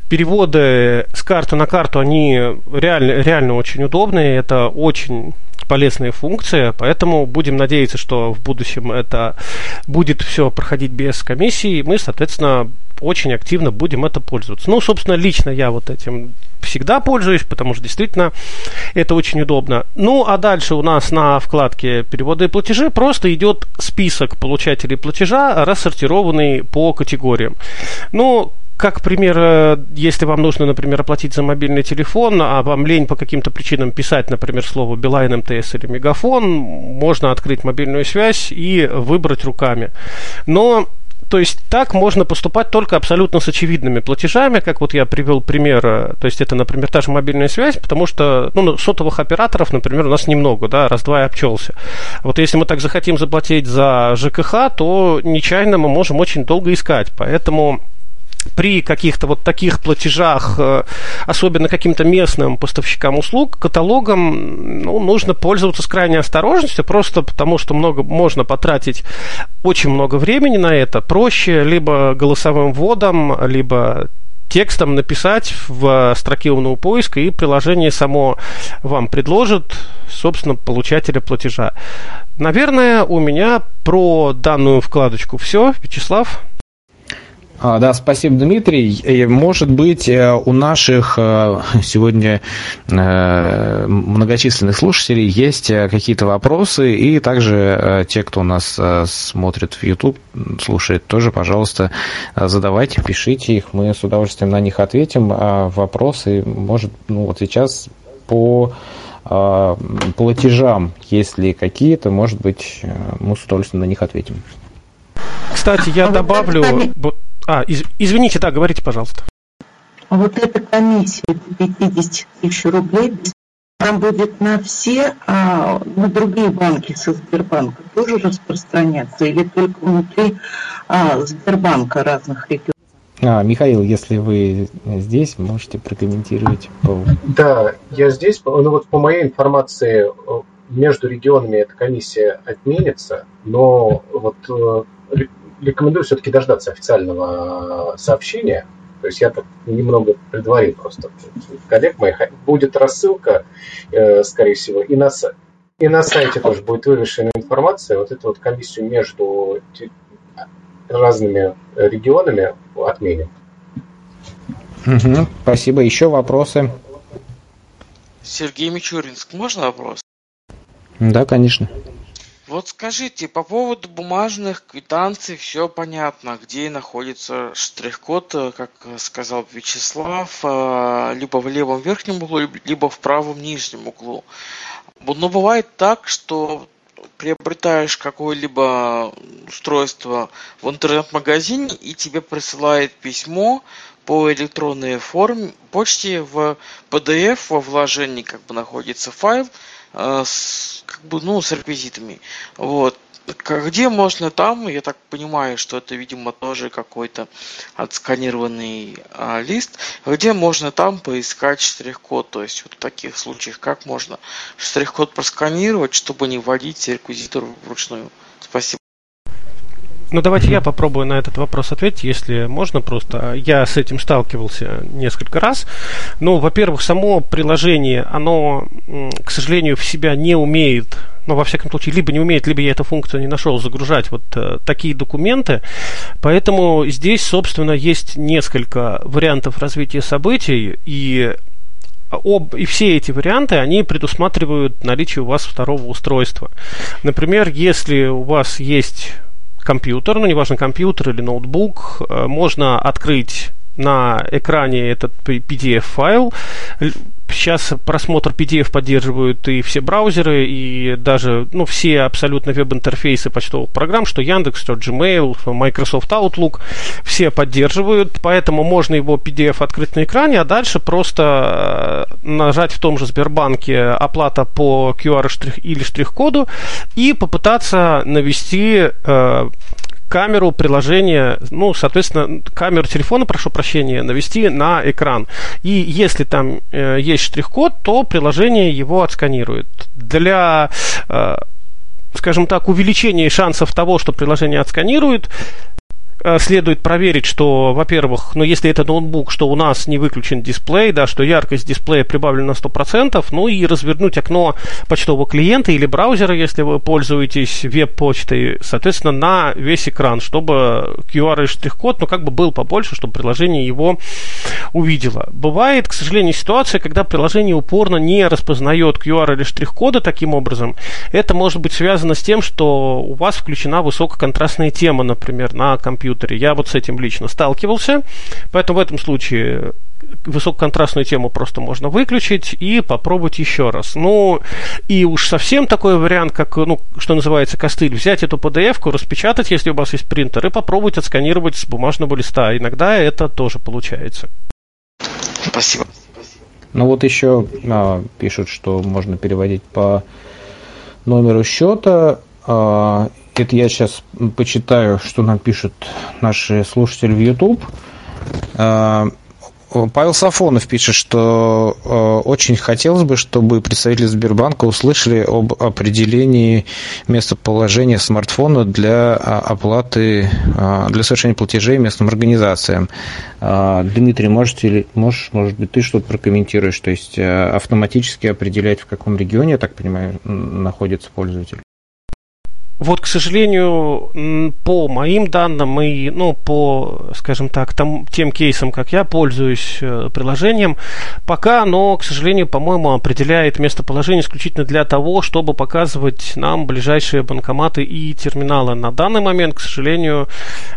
переводы с карты на карту, они реально, реально очень удобные, это очень полезная функция, поэтому будем надеяться, что в будущем это будет все проходить без комиссии, и мы, соответственно, очень активно будем это пользоваться. Ну, собственно, лично я вот этим всегда пользуюсь, потому что действительно это очень удобно. Ну, а дальше у нас на вкладке переводы и платежи просто идет список получателей платежа, рассортированный по категориям. Ну, как пример, э, если вам нужно, например, оплатить за мобильный телефон, а вам лень по каким-то причинам писать, например, слово Билайн, МТС или Мегафон, можно открыть мобильную связь и выбрать руками. Но то есть так можно поступать только абсолютно с очевидными платежами, как вот я привел пример, э, то есть это, например, та же мобильная связь, потому что ну, сотовых операторов, например, у нас немного, да, раз-два и обчелся. Вот если мы так захотим заплатить за ЖКХ, то нечаянно мы можем очень долго искать, поэтому при каких-то вот таких платежах, э, особенно каким-то местным поставщикам услуг, каталогом ну, нужно пользоваться с крайней осторожностью, просто потому что много, можно потратить очень много времени на это. Проще либо голосовым вводом, либо текстом написать в строке умного поиска, и приложение само вам предложит, собственно, получателя платежа. Наверное, у меня про данную вкладочку все. Вячеслав? А, да, спасибо, Дмитрий. Может быть, э, у наших э, сегодня э, многочисленных слушателей есть какие-то вопросы, и также те, кто у нас смотрит в YouTube, слушает, тоже, пожалуйста, задавайте, пишите их, мы с удовольствием на них ответим. А вопросы, может, ну вот сейчас по платежам, если какие-то, может быть, мы с удовольствием на них ответим. Кстати, я добавлю... А, из, извините, да, говорите, пожалуйста. Вот эта комиссия 50 тысяч рублей там будет на все, а на другие банки со Сбербанка тоже распространяться или только внутри а, Сбербанка разных регионов? А, Михаил, если вы здесь, можете прокомментировать. По... Да, я здесь. Ну вот по моей информации, между регионами эта комиссия отменится, но вот э, рекомендую все-таки дождаться официального сообщения. То есть я так немного предварил просто коллег моих. Будет рассылка, э, скорее всего, и на, и на сайте тоже будет вывешена информация. Вот эту вот комиссию между разными регионами отменим. Угу, спасибо. Еще вопросы? Сергей Мичуринск, можно вопрос? Да, конечно. Вот скажите, по поводу бумажных квитанций все понятно, где находится штрих-код, э, как сказал Вячеслав, э, либо в левом верхнем углу, либо в правом нижнем углу. Но бывает так, что приобретаешь какое-либо устройство в интернет-магазине и тебе присылает письмо по электронной форме, почте в PDF во вложении как бы находится файл э, с, как бы, ну, с реквизитами. Вот. Где можно там, я так понимаю, что это, видимо, тоже какой-то отсканированный а, лист, где можно там поискать штрих-код, то есть вот в таких случаях, как можно штрих-код просканировать, чтобы не вводить реквизитор вручную. Ну, давайте я попробую на этот вопрос ответить, если можно просто. Я с этим сталкивался несколько раз. Ну, во-первых, само приложение, оно, к сожалению, в себя не умеет ну, во всяком случае, либо не умеет, либо я эту функцию не нашел, загружать вот э, такие документы. Поэтому здесь, собственно, есть несколько вариантов развития событий, и об, и все эти варианты, они предусматривают наличие у вас второго устройства. Например, если у вас есть компьютер, ну, неважно, компьютер или ноутбук, э, можно открыть на экране этот PDF-файл. Сейчас просмотр PDF поддерживают и все браузеры, и даже ну, все абсолютно веб-интерфейсы почтовых программ, что Яндекс, что Gmail, Microsoft Outlook, все поддерживают, поэтому можно его PDF открыть на экране, а дальше просто э, нажать в том же Сбербанке оплата по QR или штрих-коду и попытаться навести э, камеру приложения, ну, соответственно, камеру телефона, прошу прощения, навести на экран. И если там э, есть штрих-код, то приложение его отсканирует. Для, э, скажем так, увеличения шансов того, что приложение отсканирует, следует проверить, что, во-первых, ну, если это ноутбук, что у нас не выключен дисплей, да, что яркость дисплея прибавлена на 100%, ну и развернуть окно почтового клиента или браузера, если вы пользуетесь веб-почтой, соответственно, на весь экран, чтобы QR и штрих-код, ну, как бы был побольше, чтобы приложение его увидело. Бывает, к сожалению, ситуация, когда приложение упорно не распознает QR или штрих-коды таким образом. Это может быть связано с тем, что у вас включена высококонтрастная тема, например, на компьютере компьютере. Я вот с этим лично сталкивался, поэтому в этом случае высококонтрастную тему просто можно выключить и попробовать еще раз. Ну, и уж совсем такой вариант, как, ну, что называется, костыль, взять эту PDF-ку, распечатать, если у вас есть принтер, и попробовать отсканировать с бумажного листа. Иногда это тоже получается. Спасибо. Ну вот еще а, пишут, что можно переводить по номеру счета. А, это я сейчас почитаю, что нам пишут наши слушатели в YouTube. А, Павел Сафонов пишет, что э, очень хотелось бы, чтобы представители Сбербанка услышали об определении местоположения смартфона для а, оплаты, для совершения платежей местным организациям. Э, Дмитрий, можете ли, можешь, может быть, ты что-то прокомментируешь? То есть автоматически определять, в каком регионе, я так понимаю, находится пользователь? Вот, к сожалению, по моим данным и, ну, по, скажем так, там, тем кейсам, как я пользуюсь э, приложением, пока оно, к сожалению, по-моему, определяет местоположение исключительно для того, чтобы показывать нам ближайшие банкоматы и терминалы. На данный момент, к сожалению,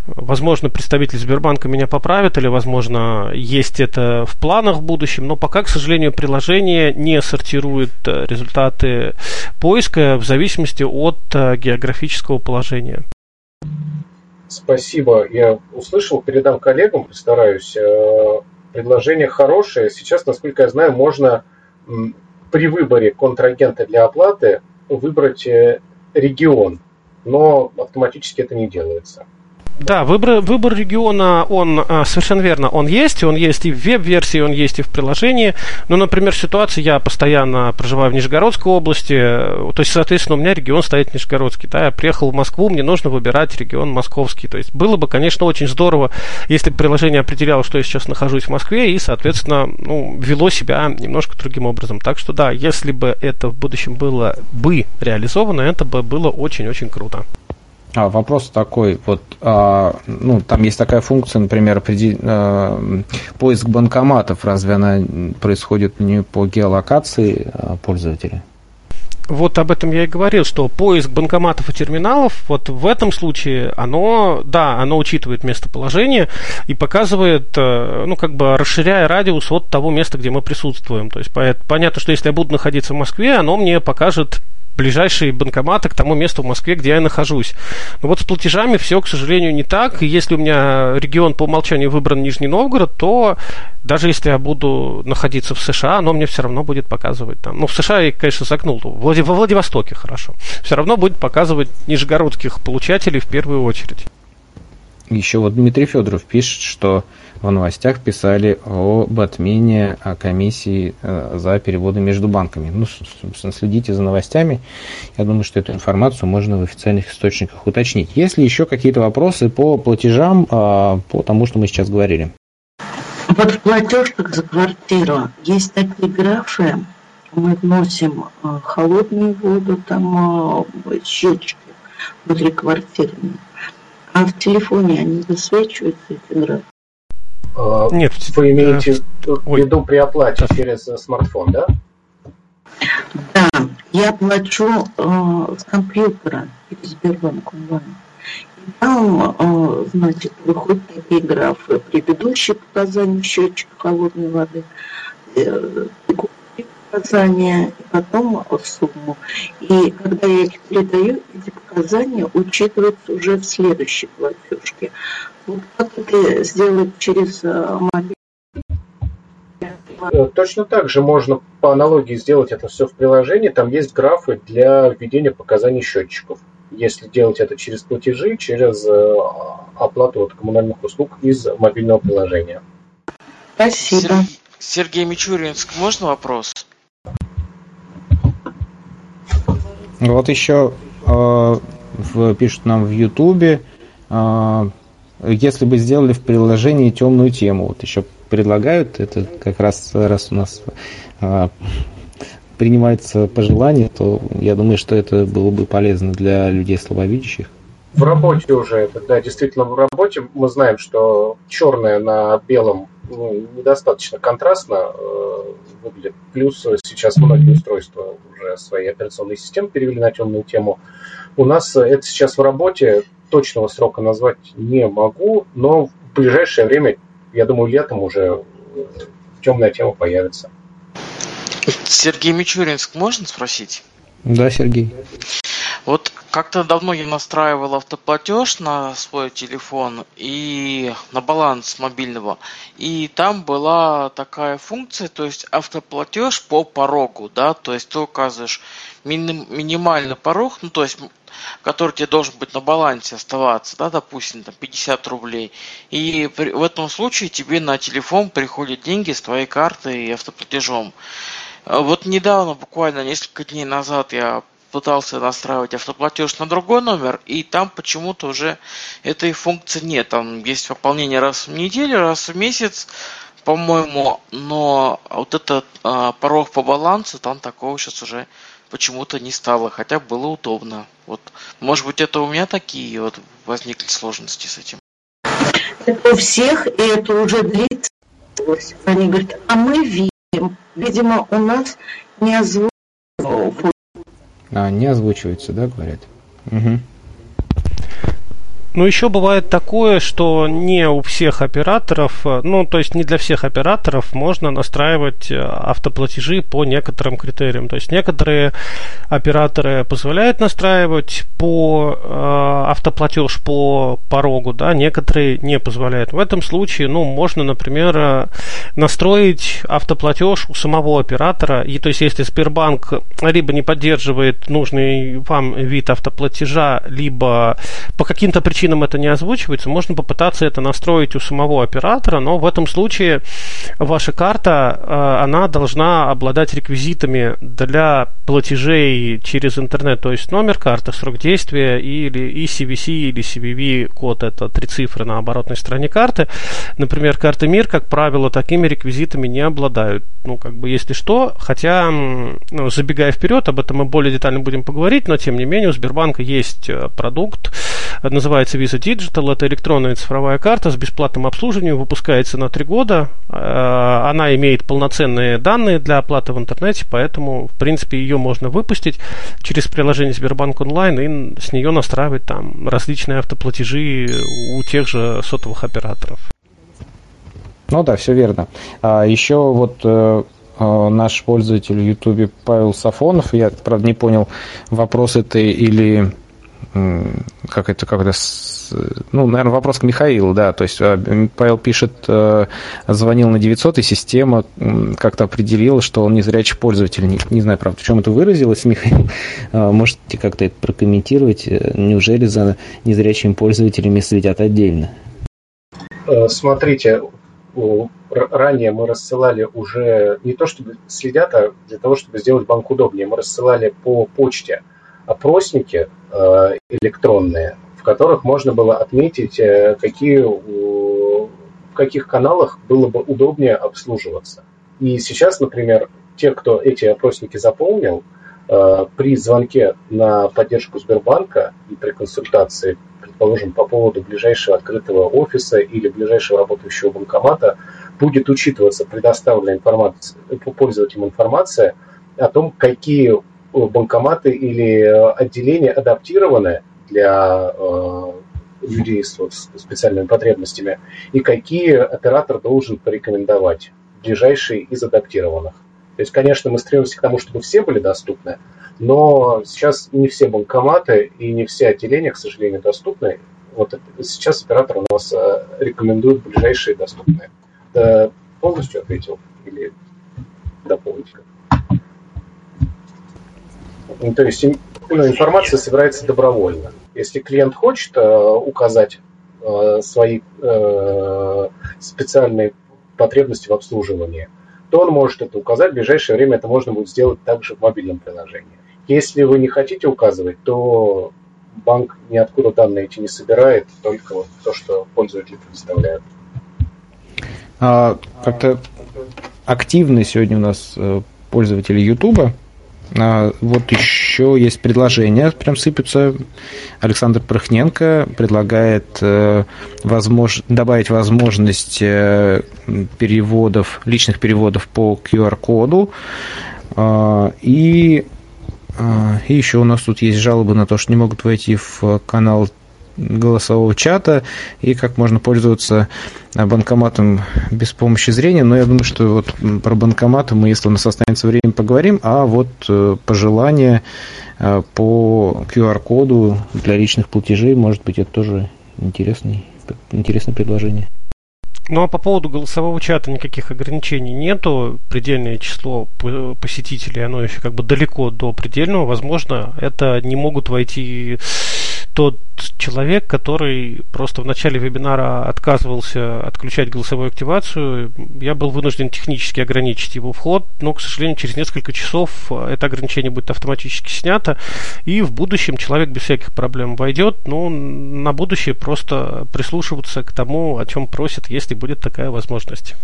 возможно, представитель Сбербанка меня поправит, или, возможно, есть это в планах в будущем, но пока, к сожалению, приложение не сортирует э, результаты поиска в зависимости от э, географии географического положения. Спасибо. Я услышал, передам коллегам, постараюсь. Э, предложение хорошее. Сейчас, насколько я знаю, можно при выборе контрагента для оплаты выбрать э, регион, но автоматически это не делается. Да, выбор, выбор региона, он а, совершенно верно, он есть, он есть и в веб-версии, он есть и в приложении. Ну, например, ситуация, я постоянно проживаю в Нижегородской области, то есть, соответственно, у меня регион стоит Нижегородский. Да, я приехал в Москву, мне нужно выбирать регион московский. То есть, было бы, конечно, очень здорово, если бы приложение определяло, что я сейчас нахожусь в Москве, и, соответственно, ну, вело себя немножко другим образом. Так что, да, если бы это в будущем было бы реализовано, это бы было очень-очень круто. А, вопрос такой, вот, а, ну, там есть такая функция, например, приди, а, поиск банкоматов, разве она происходит не по геолокации а, пользователя? Вот об этом я и говорил, что поиск банкоматов и терминалов, вот в этом случае, оно, да, оно учитывает местоположение и показывает, э, ну, как бы расширяя радиус от того места, где мы присутствуем. То есть понятно, что если я буду находиться в Москве, оно мне покажет ближайшие банкоматы к тому месту в Москве, где я нахожусь. Но вот с платежами все, к сожалению, не так. И если у меня регион по умолчанию выбран Нижний Новгород, то даже если я буду находиться в США, оно мне все равно будет показывать там. Ну, в США я, конечно, загнул. Во Владивостоке хорошо. Все равно будет показывать нижегородских получателей в первую очередь. Еще вот Дмитрий Федоров пишет, что в новостях писали об отмене комиссии э, за переводы между банками. Ну, собственно, следите за новостями. Я думаю, что эту информацию можно в официальных источниках уточнить. Есть ли еще какие-то вопросы по платежам, а, по тому, что мы сейчас говорили? Вот в платежках за квартиру есть такие графы, мы вносим э, холодную воду, там э, счетчики внутри квартиры. А в телефоне они высвечиваются, эти графы? А, Нет, вы имеете в виду при оплате через смартфон, да? Да, я плачу э, с компьютера через Сбербанк онлайн. И там, э, значит, выходят такие графы. Предыдущие показания счетчика холодной воды, э, показания, и потом сумму. И когда я их передаю, эти показания учитываются уже в следующей платежке. Вот как это сделать через э, мобильный? Э, точно так же можно по аналогии сделать это все в приложении. Там есть графы для введения показаний счетчиков. Если делать это через платежи, через э, оплату от коммунальных услуг из мобильного приложения. Спасибо. Сергей Мичуринск, можно вопрос? Вот еще э, пишут нам в Ютубе, э, если бы сделали в приложении темную тему, вот еще предлагают, это как раз раз у нас э, принимается пожелание, то я думаю, что это было бы полезно для людей слабовидящих. В работе уже это, да, действительно в работе мы знаем, что черное на белом ну, недостаточно контрастно э, выглядит. Плюс сейчас многие устройства уже свои операционные системы перевели на темную тему. У нас это сейчас в работе, точного срока назвать не могу, но в ближайшее время, я думаю, летом уже темная тема появится. Сергей Мичуринск, можно спросить? Да, Сергей. Вот как-то давно я настраивал автоплатеж на свой телефон и на баланс мобильного. И там была такая функция, то есть автоплатеж по порогу, да, то есть ты указываешь мини- минимальный порог, ну то есть который тебе должен быть на балансе оставаться, да, допустим, там 50 рублей. И при, в этом случае тебе на телефон приходят деньги с твоей карты и автоплатежом. Вот недавно, буквально несколько дней назад, я пытался настраивать автоплатеж на другой номер, и там почему-то уже этой функции нет. Там есть пополнение раз в неделю, раз в месяц, по-моему, но вот этот а, порог по балансу, там такого сейчас уже почему-то не стало, хотя было удобно. Вот, может быть, это у меня такие вот возникли сложности с этим. Это у всех, и это уже длится. Они говорят, а мы видим. Видимо, у нас не озвучено а, не озвучивается, да, говорят? Угу. Ну, еще бывает такое, что не у всех операторов, э, ну, то есть не для всех операторов можно настраивать э, автоплатежи по некоторым критериям. То есть некоторые операторы позволяют настраивать по э, автоплатеж по порогу, да, некоторые не позволяют. В этом случае, ну, можно, например, э, настроить автоплатеж у самого оператора. И то есть, если Сбербанк либо не поддерживает нужный вам вид автоплатежа, либо по каким-то причинам причинам это не озвучивается, можно попытаться это настроить у самого оператора, но в этом случае ваша карта, э, она должна обладать реквизитами для платежей через интернет, то есть номер карты, срок действия или ECVC или CVV код, это три цифры на оборотной стороне карты. Например, карты МИР, как правило, такими реквизитами не обладают. Ну, как бы, если что, хотя, ну, забегая вперед, об этом мы более детально будем поговорить, но, тем не менее, у Сбербанка есть э, продукт, называется называется Visa Digital. Это электронная цифровая карта с бесплатным обслуживанием, выпускается на три года. Э, она имеет полноценные данные для оплаты в интернете, поэтому, в принципе, ее можно выпустить через приложение Сбербанк онлайн и с нее настраивать там различные автоплатежи у тех же сотовых операторов. Ну да, все верно. А еще вот э, э, наш пользователь в YouTube Павел Сафонов, я, правда, не понял, вопрос это или как это, как ну, наверное, вопрос к Михаилу, да, то есть э, Павел пишет, э, звонил на 900, и система как-то определила, что он незрячий пользователь. Не, не знаю, правда, в чем это выразилось, Михаил. Э, можете как-то это прокомментировать? Неужели за незрячими пользователями следят отдельно? Смотрите, ранее мы рассылали уже не то чтобы следят, а для того, чтобы сделать банк удобнее, мы рассылали по почте опросники э, электронные, в которых можно было отметить, э, какие, в каких каналах было бы удобнее обслуживаться. И сейчас, например, те, кто эти опросники заполнил, э, при звонке на поддержку Сбербанка и при консультации, предположим, по поводу ближайшего открытого офиса или ближайшего работающего банкомата, будет учитываться предоставленная информация, пользователям информация о том, какие банкоматы или э, отделения адаптированы для э, людей с специальными потребностями, и какие оператор должен порекомендовать ближайшие из адаптированных. То есть, конечно, мы стремимся к тому, чтобы все были доступны, но сейчас не все банкоматы и не все отделения, к сожалению, доступны. Вот сейчас оператор у нас э, рекомендует ближайшие доступные. Да, полностью ответил или дополните? Ну, то есть ну, информация собирается добровольно. Если клиент хочет э, указать э, свои э, специальные потребности в обслуживании, то он может это указать. В ближайшее время это можно будет сделать также в мобильном приложении. Если вы не хотите указывать, то банк ниоткуда данные эти не собирает, только вот то, что пользователи предоставляют. А, как-то активны сегодня у нас э, пользователи YouTube. А, вот еще есть предложение, прям сыпется. Александр Прохненко предлагает э, возмож... добавить возможность э, переводов, личных переводов по QR-коду. А, и, а, и еще у нас тут есть жалобы на то, что не могут войти в канал голосового чата и как можно пользоваться банкоматом без помощи зрения. Но я думаю, что вот про банкоматы мы, если у нас останется время, поговорим. А вот э, пожелания э, по QR-коду для личных платежей, может быть, это тоже интересный, интересное предложение. Ну а по поводу голосового чата никаких ограничений нету. Предельное число посетителей, оно еще как бы далеко до предельного. Возможно, это не могут войти тот человек, который просто в начале вебинара отказывался отключать голосовую активацию, я был вынужден технически ограничить его вход, но, к сожалению, через несколько часов это ограничение будет автоматически снято, и в будущем человек без всяких проблем войдет, но на будущее просто прислушиваться к тому, о чем просят, если будет такая возможность.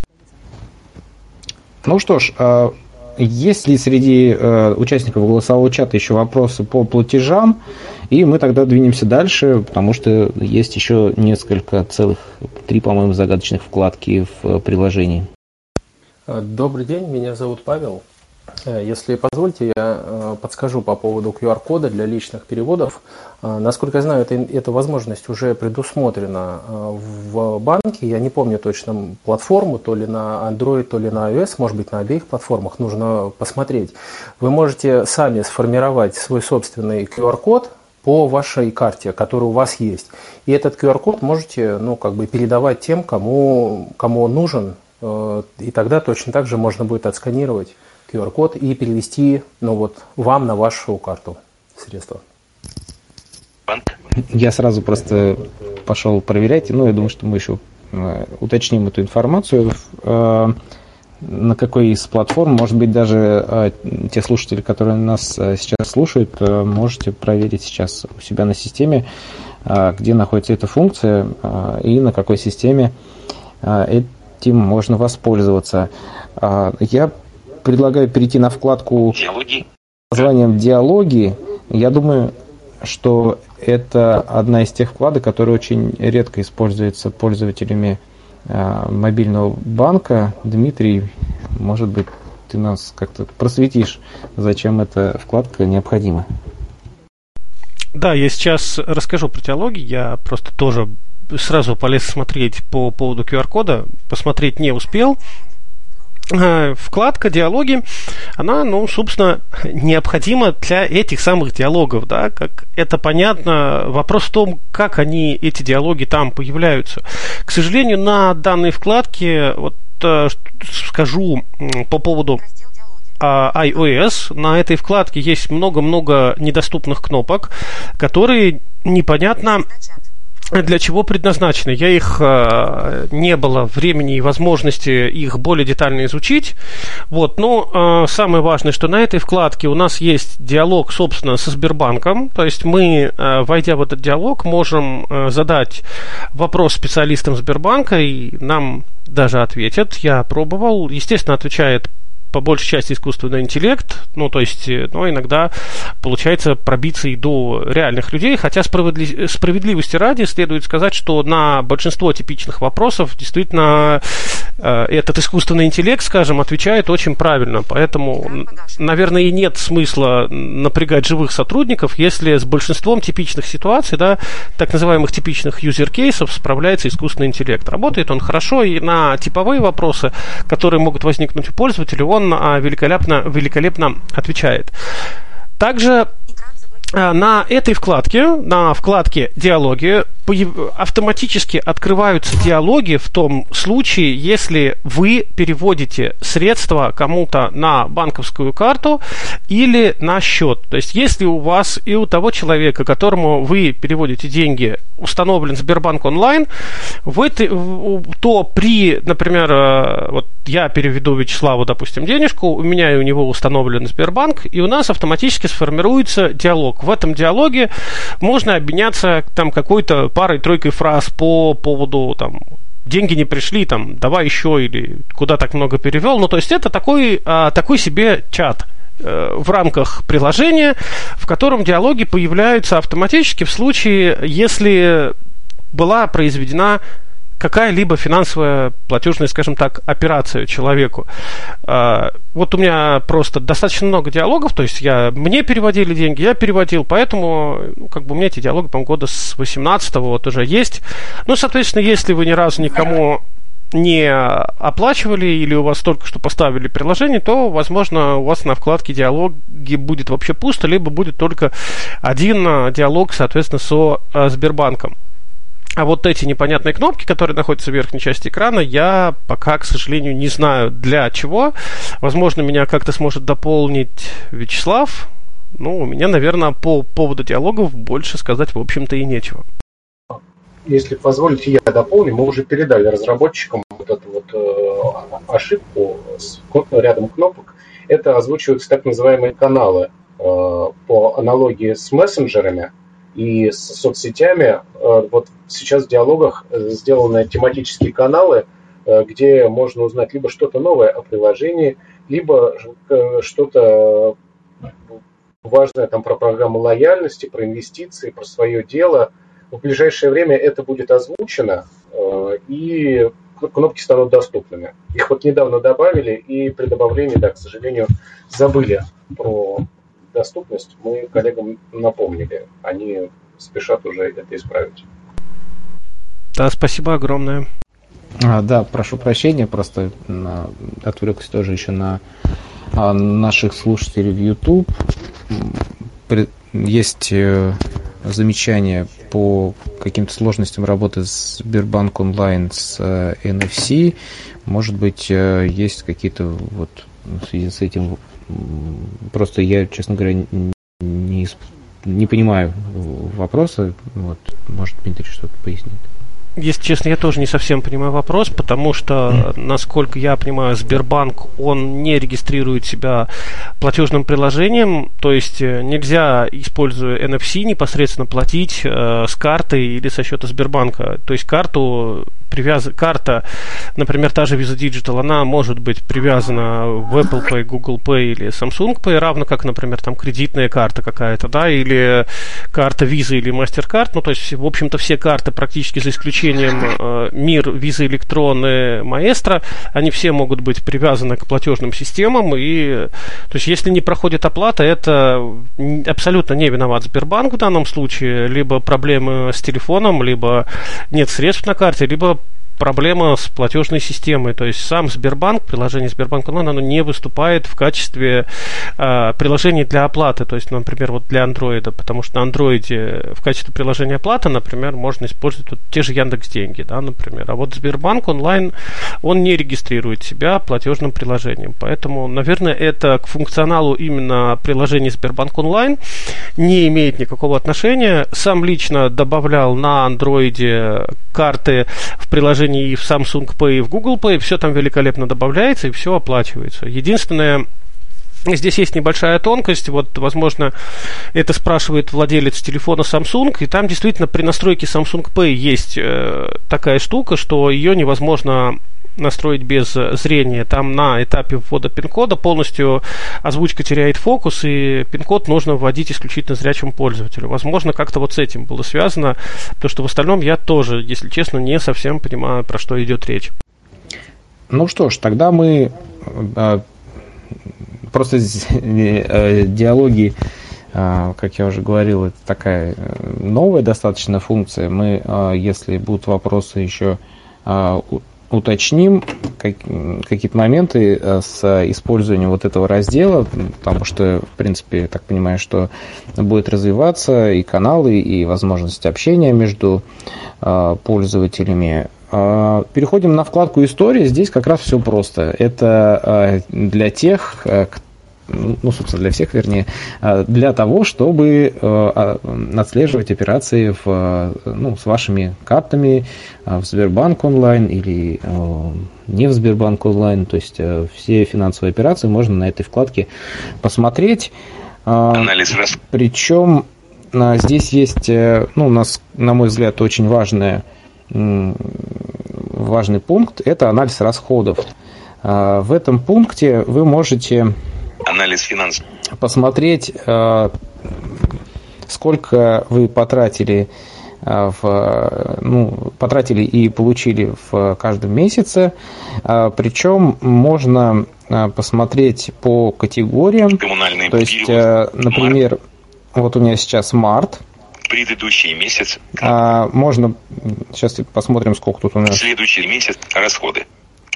Ну что ж, а есть ли среди э, участников голосового чата еще вопросы по платежам? И мы тогда двинемся дальше, потому что есть еще несколько целых, три, по-моему, загадочных вкладки в приложении. Добрый день, меня зовут Павел. Э, если позвольте, я э, подскажу по поводу QR-кода для личных переводов. Э, насколько я знаю, это, эта возможность уже предусмотрена в банке. Я не помню точно платформу, то ли на Android, то ли на iOS, может быть, на обеих платформах. Нужно посмотреть. Вы можете сами сформировать свой собственный QR-код по вашей карте, которая у вас есть. И этот QR-код можете ну, как бы передавать тем, кому, кому он нужен. И тогда точно так же можно будет отсканировать QR-код и перевести ну, вот, вам на вашу карту средства. Я сразу просто пошел проверять, ну, я думаю, что мы еще э, уточним эту информацию. Э, на какой из платформ, может быть, даже э, те слушатели, которые нас сейчас слушают, можете проверить сейчас у себя на системе, где находится эта функция и на какой системе этим можно воспользоваться. Я предлагаю перейти на вкладку Диалоги. названием «Диалоги». Я думаю, что это одна из тех вкладок, которая очень редко используется пользователями э, мобильного банка. Дмитрий, может быть, ты нас как-то просветишь, зачем эта вкладка необходима. Да, я сейчас расскажу про диалоги. Я просто тоже сразу полез смотреть по поводу QR-кода. Посмотреть не успел. Э, вкладка диалоги, она, ну, собственно, необходима для этих самых диалогов, да, как это понятно. Вопрос в том, как они, эти диалоги там появляются. К сожалению, на данной вкладке, вот э, скажу по поводу а, iOS, на этой вкладке есть много-много недоступных кнопок, которые непонятно для чего предназначены. Я их э, не было времени и возможности их более детально изучить. Вот, но э, самое важное, что на этой вкладке у нас есть диалог, собственно, со Сбербанком. То есть мы, э, войдя в этот диалог, можем э, задать вопрос специалистам Сбербанка, и нам даже ответят. Я пробовал. Естественно, отвечает по большей части искусственный интеллект, ну, то есть, ну, иногда получается пробиться и до реальных людей, хотя справедли... справедливости ради следует сказать, что на большинство типичных вопросов действительно э, этот искусственный интеллект, скажем, отвечает очень правильно, поэтому, наверное, и нет смысла напрягать живых сотрудников, если с большинством типичных ситуаций, да, так называемых типичных юзер-кейсов справляется искусственный интеллект. Работает он хорошо, и на типовые вопросы, которые могут возникнуть у пользователя, он он великолепно, великолепно отвечает. Также а, на этой вкладке, на вкладке «Диалоги», автоматически открываются диалоги в том случае, если вы переводите средства кому-то на банковскую карту или на счет. То есть, если у вас и у того человека, которому вы переводите деньги, установлен Сбербанк онлайн, вы, то при, например, э, вот я переведу Вячеславу, допустим, денежку, у меня и у него установлен Сбербанк, и у нас автоматически сформируется диалог. В этом диалоге можно обменяться там какой-то парой-тройкой фраз по поводу там, деньги не пришли, там, давай еще, или куда так много перевел. Ну, то есть это такой, а, такой себе чат э, в рамках приложения, в котором диалоги появляются автоматически в случае, если была произведена какая-либо финансовая платежная, скажем так, операция человеку. А, вот у меня просто достаточно много диалогов, то есть я, мне переводили деньги, я переводил, поэтому ну, как бы у меня эти диалоги, по-моему, года с 18 вот уже есть. Ну, соответственно, если вы ни разу никому не оплачивали или у вас только что поставили приложение, то, возможно, у вас на вкладке диалоги будет вообще пусто, либо будет только один а, диалог, соответственно, со а, Сбербанком. А вот эти непонятные кнопки, которые находятся в верхней части экрана, я пока, к сожалению, не знаю для чего. Возможно, меня как-то сможет дополнить Вячеслав. Ну, у меня, наверное, по поводу диалогов больше сказать, в общем-то, и нечего. Если позволите, я дополню. Мы уже передали разработчикам вот эту вот э, ошибку с рядом кнопок. Это озвучиваются так называемые каналы э, по аналогии с мессенджерами и с соцсетями. Э, вот сейчас в диалогах э, сделаны тематические каналы, э, где можно узнать либо что-то новое о приложении, либо что-то важное там про программу лояльности, про инвестиции, про свое дело. В ближайшее время это будет озвучено, и кнопки станут доступными. Их вот недавно добавили, и при добавлении, да, к сожалению, забыли про доступность. Мы коллегам напомнили. Они спешат уже это исправить. Да, спасибо огромное. А, да, прошу прощения, просто на, отвлекся тоже еще на а, наших слушателей в YouTube. Есть э, замечания по каким-то сложностям работы с Сбербанк онлайн с э, NFC. Может быть, э, есть какие-то вот в связи с этим просто я, честно говоря, не, не понимаю вопроса. Вот, может, Дмитрий что-то пояснит если честно, я тоже не совсем понимаю вопрос, потому что, насколько я понимаю, Сбербанк, он не регистрирует себя платежным приложением, то есть э, нельзя, используя NFC, непосредственно платить э, с карты или со счета Сбербанка. То есть карту привяз... карта, например, та же Visa Digital, она может быть привязана в Apple Pay, Google Pay или Samsung Pay, равно как, например, там кредитная карта какая-то, да, или карта Visa или MasterCard, ну, то есть, в общем-то, все карты практически за исключением э, Мир, Electron и Maestro, они все могут быть привязаны к платежным системам, и, то есть, если не проходит оплата, это абсолютно не виноват Сбербанк в данном случае, либо проблемы с телефоном, либо нет средств на карте, либо проблема с платежной системой. То есть сам Сбербанк, приложение Сбербанк онлайн, оно не выступает в качестве э, приложения для оплаты. То есть, например, вот для андроида, потому что на андроиде в качестве приложения оплаты, например, можно использовать вот те же Яндекс деньги, да, например. А вот Сбербанк онлайн, он не регистрирует себя платежным приложением. Поэтому, наверное, это к функционалу именно приложения Сбербанк онлайн не имеет никакого отношения. Сам лично добавлял на андроиде карты в приложении приложении и в Samsung Pay, и в Google Pay, все там великолепно добавляется и все оплачивается. Единственное, Здесь есть небольшая тонкость, вот, возможно, это спрашивает владелец телефона Samsung, и там действительно при настройке Samsung Pay есть э, такая штука, что ее невозможно настроить без зрения. Там на этапе ввода пин-кода полностью озвучка теряет фокус, и пин-код нужно вводить исключительно зрячему пользователю. Возможно, как-то вот с этим было связано, потому что в остальном я тоже, если честно, не совсем понимаю, про что идет речь. Ну что ж, тогда мы э, просто э, диалоги э, как я уже говорил, это такая новая достаточно функция. Мы, если будут вопросы еще уточним как, какие-то моменты э, с использованием вот этого раздела, потому что, в принципе, я так понимаю, что будет развиваться и каналы, и возможность общения между э, пользователями. Э, переходим на вкладку «История». Здесь как раз все просто. Это для тех, ну, собственно, для всех, вернее, а, для того, чтобы э, а, отслеживать операции в, ну, с вашими картами а, в Сбербанк онлайн или э, не в Сбербанк онлайн. То есть э, все финансовые операции можно на этой вкладке посмотреть. Анализ раз. Причем здесь есть, ну, у нас, на мой взгляд, очень важное, важный пункт – это анализ расходов. В этом пункте вы можете Анализ финансов. Посмотреть, э, сколько вы потратили э, в, ну, потратили и получили в каждом месяце. Э, Причем можно посмотреть по категориям. Коммунальные То есть, например, март. вот у меня сейчас март. Предыдущий месяц. А, можно, сейчас посмотрим, сколько тут у нас. Следующий месяц расходы.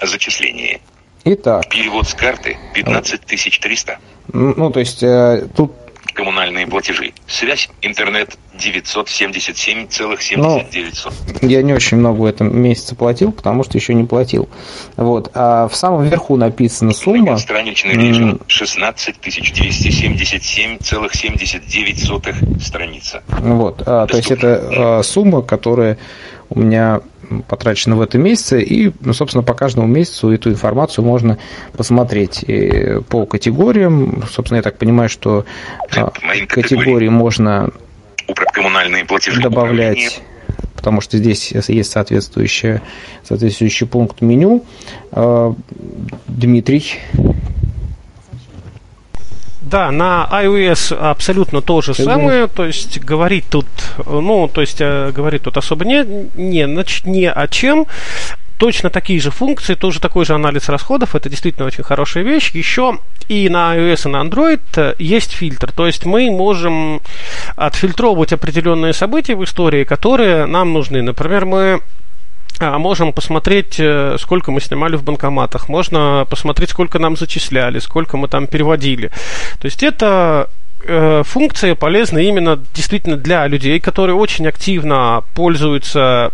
Зачисление. Итак. Перевод с карты 15 300. Ну, то есть э, тут... Коммунальные платежи. Связь, интернет 977,79. Ну, я не очень много в этом месяце платил, потому что еще не платил. Вот. А в самом верху написана сумма... Страничный режим 16 277,79 страница. Вот. А, то есть это а, сумма, которая у меня потрачено в этом месяце, и, ну, собственно, по каждому месяцу эту информацию можно посмотреть и по категориям. Собственно, я так понимаю, что а, категории можно коммунальные платежи добавлять потому что здесь есть соответствующий, соответствующий пункт меню. А, Дмитрий, да, на iOS абсолютно то же самое, то есть говорить тут, ну, то есть э, говорить тут особо не, не, не о чем. точно такие же функции, тоже такой же анализ расходов. Это действительно очень хорошая вещь. Еще и на iOS, и на Android э, есть фильтр. То есть мы можем отфильтровывать определенные события в истории, которые нам нужны. Например, мы можем посмотреть, э, сколько мы снимали в банкоматах, можно посмотреть, сколько нам зачисляли, сколько мы там переводили. То есть это э, функция полезна именно действительно для людей, которые очень активно пользуются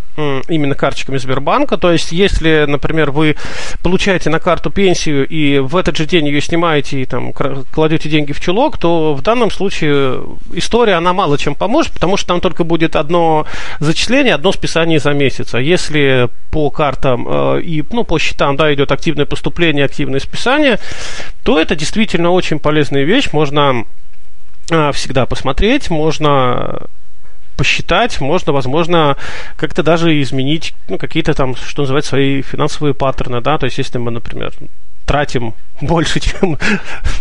именно карточками Сбербанка. То есть, если, например, вы получаете на карту пенсию и в этот же день ее снимаете и там кладете деньги в чулок, то в данном случае история, она мало чем поможет, потому что там только будет одно зачисление, одно списание за месяц. А если по картам э, и ну, по счетам да, идет активное поступление, активное списание, то это действительно очень полезная вещь. Можно всегда посмотреть, можно посчитать, можно, возможно, как-то даже изменить ну, какие-то там, что называется, свои финансовые паттерны, да, то есть если мы, например, тратим больше, чем,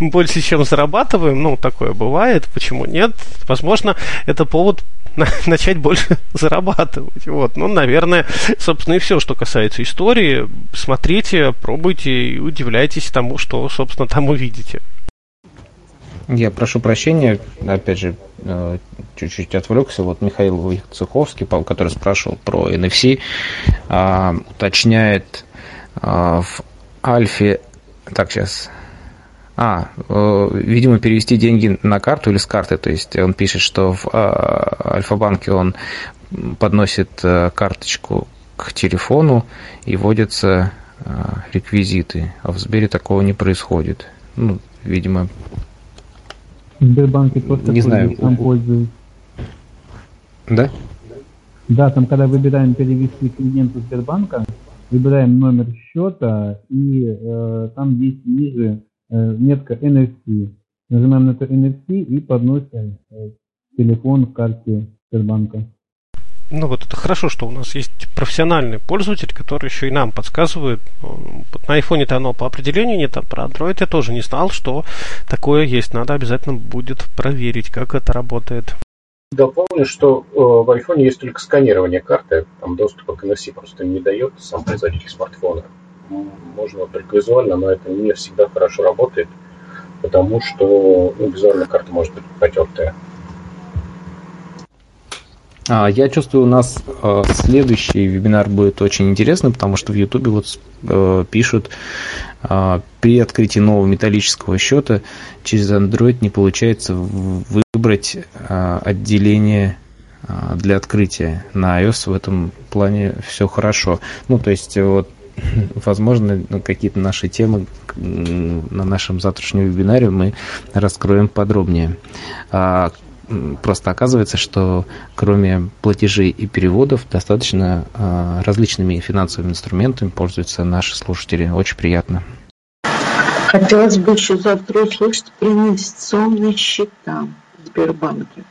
больше, чем зарабатываем, ну, такое бывает, почему нет? Возможно, это повод начать больше зарабатывать. Вот. Ну, наверное, собственно, и все, что касается истории. Смотрите, пробуйте и удивляйтесь тому, что, собственно, там увидите. Я прошу прощения, опять же, э, чуть-чуть отвлекся. Вот Михаил Цеховский, который спрашивал про NFC, а, уточняет а, в Альфе... Так, сейчас... А, э, видимо, перевести деньги на карту или с карты. То есть он пишет, что в а, Альфа-банке он подносит э, карточку к телефону и вводятся реквизиты. А в Сбере такого не происходит. Ну, видимо, Сбербанке просто не знаю. сам пользуюсь. Да? Да, там когда выбираем перевести клиенту Сбербанка, выбираем номер счета и э, там есть ниже э, метка NFC. Нажимаем на это NFC и подносим э, телефон к карте Сбербанка ну вот это хорошо, что у нас есть профессиональный пользователь, который еще и нам подсказывает. На айфоне-то оно по определению нет, а про Android я тоже не знал, что такое есть. Надо обязательно будет проверить, как это работает. Дополню, что э, в айфоне есть только сканирование карты, там доступа к NFC просто не дает сам производитель смартфона. Можно только визуально, но это не всегда хорошо работает, потому что ну, визуально карта может быть потертая. А, я чувствую, у нас а, следующий вебинар будет очень интересный, потому что в Ютубе вот э, пишут, а, при открытии нового металлического счета через Android не получается выбрать отделение для открытия. На iOS в этом плане все хорошо. Ну, то есть, вот, возможно, какие-то наши темы на нашем завтрашнем вебинаре мы раскроем подробнее просто оказывается, что кроме платежей и переводов достаточно э, различными финансовыми инструментами пользуются наши слушатели. Очень приятно. Хотелось бы еще завтра услышать про инвестиционные счета в Сбербанке.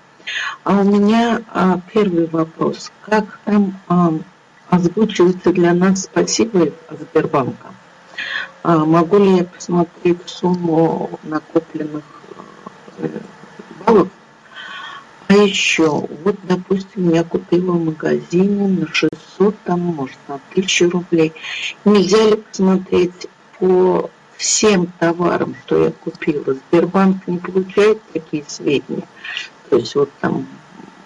А у меня а, первый вопрос. Как там а, озвучивается для нас спасибо от Сбербанка? А, могу ли я посмотреть сумму накопленных э, баллов а еще, вот, допустим, я купила в магазине на 600, там, может, на 1000 рублей. Нельзя ли посмотреть по всем товарам, что я купила? Сбербанк не получает такие сведения. То есть вот там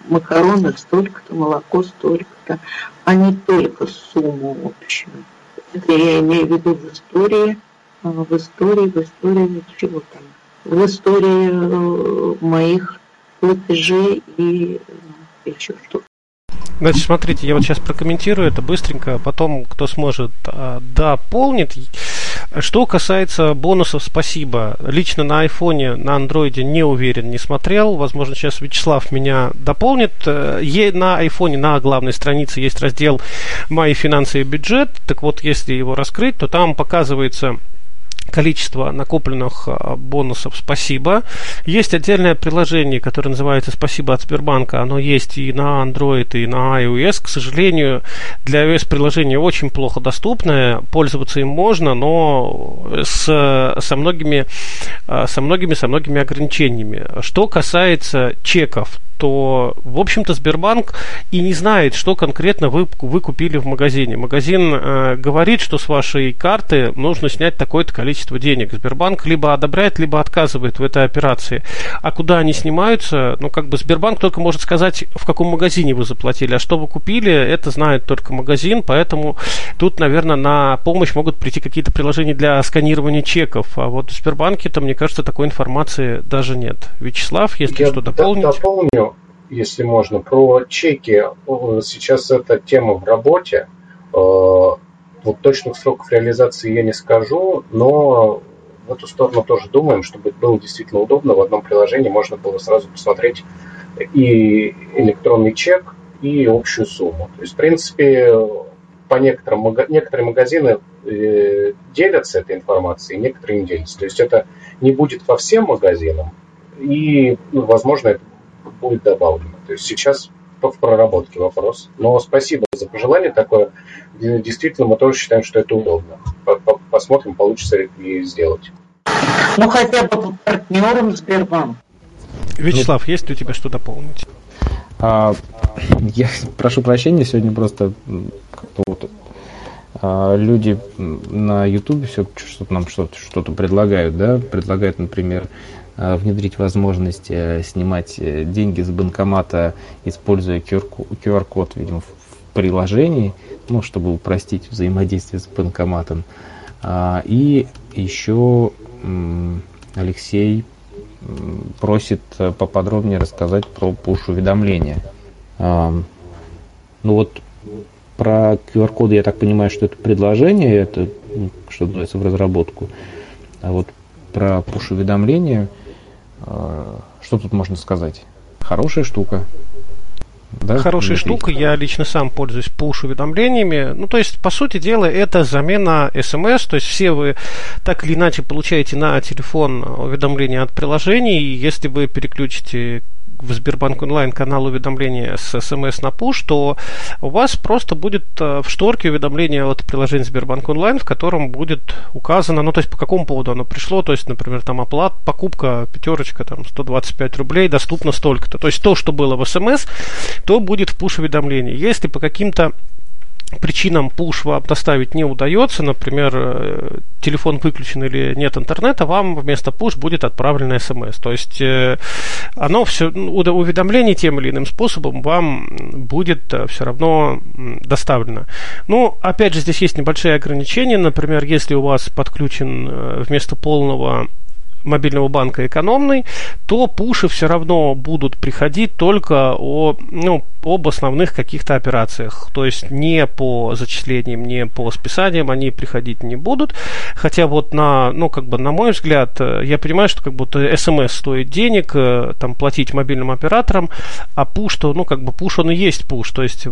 макароны столько-то, молоко столько-то, а не только сумму общую. Это я имею в виду в истории, а в истории, в истории чего там, в истории э, моих платежи и еще что-то. Значит, смотрите, я вот сейчас прокомментирую это быстренько, потом, кто сможет, а, дополнит. Что касается бонусов «Спасибо», лично на айфоне, на андроиде не уверен, не смотрел. Возможно, сейчас Вячеслав меня дополнит. Э, на айфоне на главной странице есть раздел «Мои финансы и бюджет». Так вот, если его раскрыть, то там показывается количество накопленных а, бонусов «Спасибо». Есть отдельное приложение, которое называется «Спасибо от Сбербанка». Оно есть и на Android, и на iOS. К сожалению, для iOS приложение очень плохо доступное. Пользоваться им можно, но с, со многими, а, со многими, со многими ограничениями. Что касается чеков, то, в общем-то, Сбербанк и не знает, что конкретно вы, вы купили в магазине. Магазин э, говорит, что с вашей карты нужно снять такое-то количество денег. Сбербанк либо одобряет, либо отказывает в этой операции. А куда они снимаются, ну, как бы Сбербанк только может сказать, в каком магазине вы заплатили, а что вы купили, это знает только магазин, поэтому тут, наверное, на помощь могут прийти какие-то приложения для сканирования чеков. А вот в Сбербанке-то, мне кажется, такой информации даже нет. Вячеслав, если Я что дополнить. дополню, если можно, про чеки. Сейчас эта тема в работе. Вот точных сроков реализации я не скажу, но в эту сторону тоже думаем, чтобы было действительно удобно. В одном приложении можно было сразу посмотреть и электронный чек, и общую сумму. То есть, в принципе, по некоторым некоторые магазины э, делятся этой информацией, некоторые не делятся. То есть это не будет по всем магазинам, и, ну, возможно, это будет добавлено. То есть сейчас в проработке вопрос. Но спасибо за пожелание такое. Действительно, мы тоже считаем, что это удобно. Посмотрим, получится ли сделать. Ну, хотя бы по партнерам Сбербанк. Вячеслав, есть ли у тебя что дополнить? А, я прошу прощения, сегодня просто вот а, люди на Ютубе все что-то нам что-то что-то предлагают, да, предлагают, например, внедрить возможность э, снимать э, деньги с банкомата, используя QR-код, видимо, в приложении, ну, чтобы упростить взаимодействие с банкоматом. А, и еще Алексей просит э, поподробнее рассказать про push-уведомления. Ну вот про QR-коды я так понимаю, что это предложение, это ну, что называется в разработку. А вот про push-уведомления, что тут можно сказать? Хорошая штука. Да? Хорошая Дмитрий? штука, я лично сам пользуюсь push-уведомлениями. Ну, то есть, по сути дела, это замена SMS, то есть все вы так или иначе получаете на телефон уведомления от приложений, если вы переключите в Сбербанк онлайн канал уведомления с смс на push, то у вас просто будет э, в шторке уведомление от приложения Сбербанк онлайн, в котором будет указано, ну то есть по какому поводу оно пришло, то есть, например, там оплата, покупка пятерочка, там 125 рублей, доступно столько-то. То есть то, что было в смс, то будет в push уведомлении. Если по каким-то причинам push вам доставить не удается, например, э, телефон выключен или нет интернета, вам вместо push будет отправлено смс. То есть э, оно все, ну, уведомление тем или иным способом вам будет э, все равно доставлено. Ну, опять же, здесь есть небольшие ограничения. Например, если у вас подключен вместо полного мобильного банка экономный, то пуши все равно будут приходить только о, ну, об основных каких-то операциях. То есть не по зачислениям, не по списаниям они приходить не будут. Хотя вот на, ну, как бы, на мой взгляд, э, я понимаю, что как будто смс стоит денег, э, там, платить мобильным операторам, а пуш, то, ну, как бы, пуш, он и есть пуш. То есть,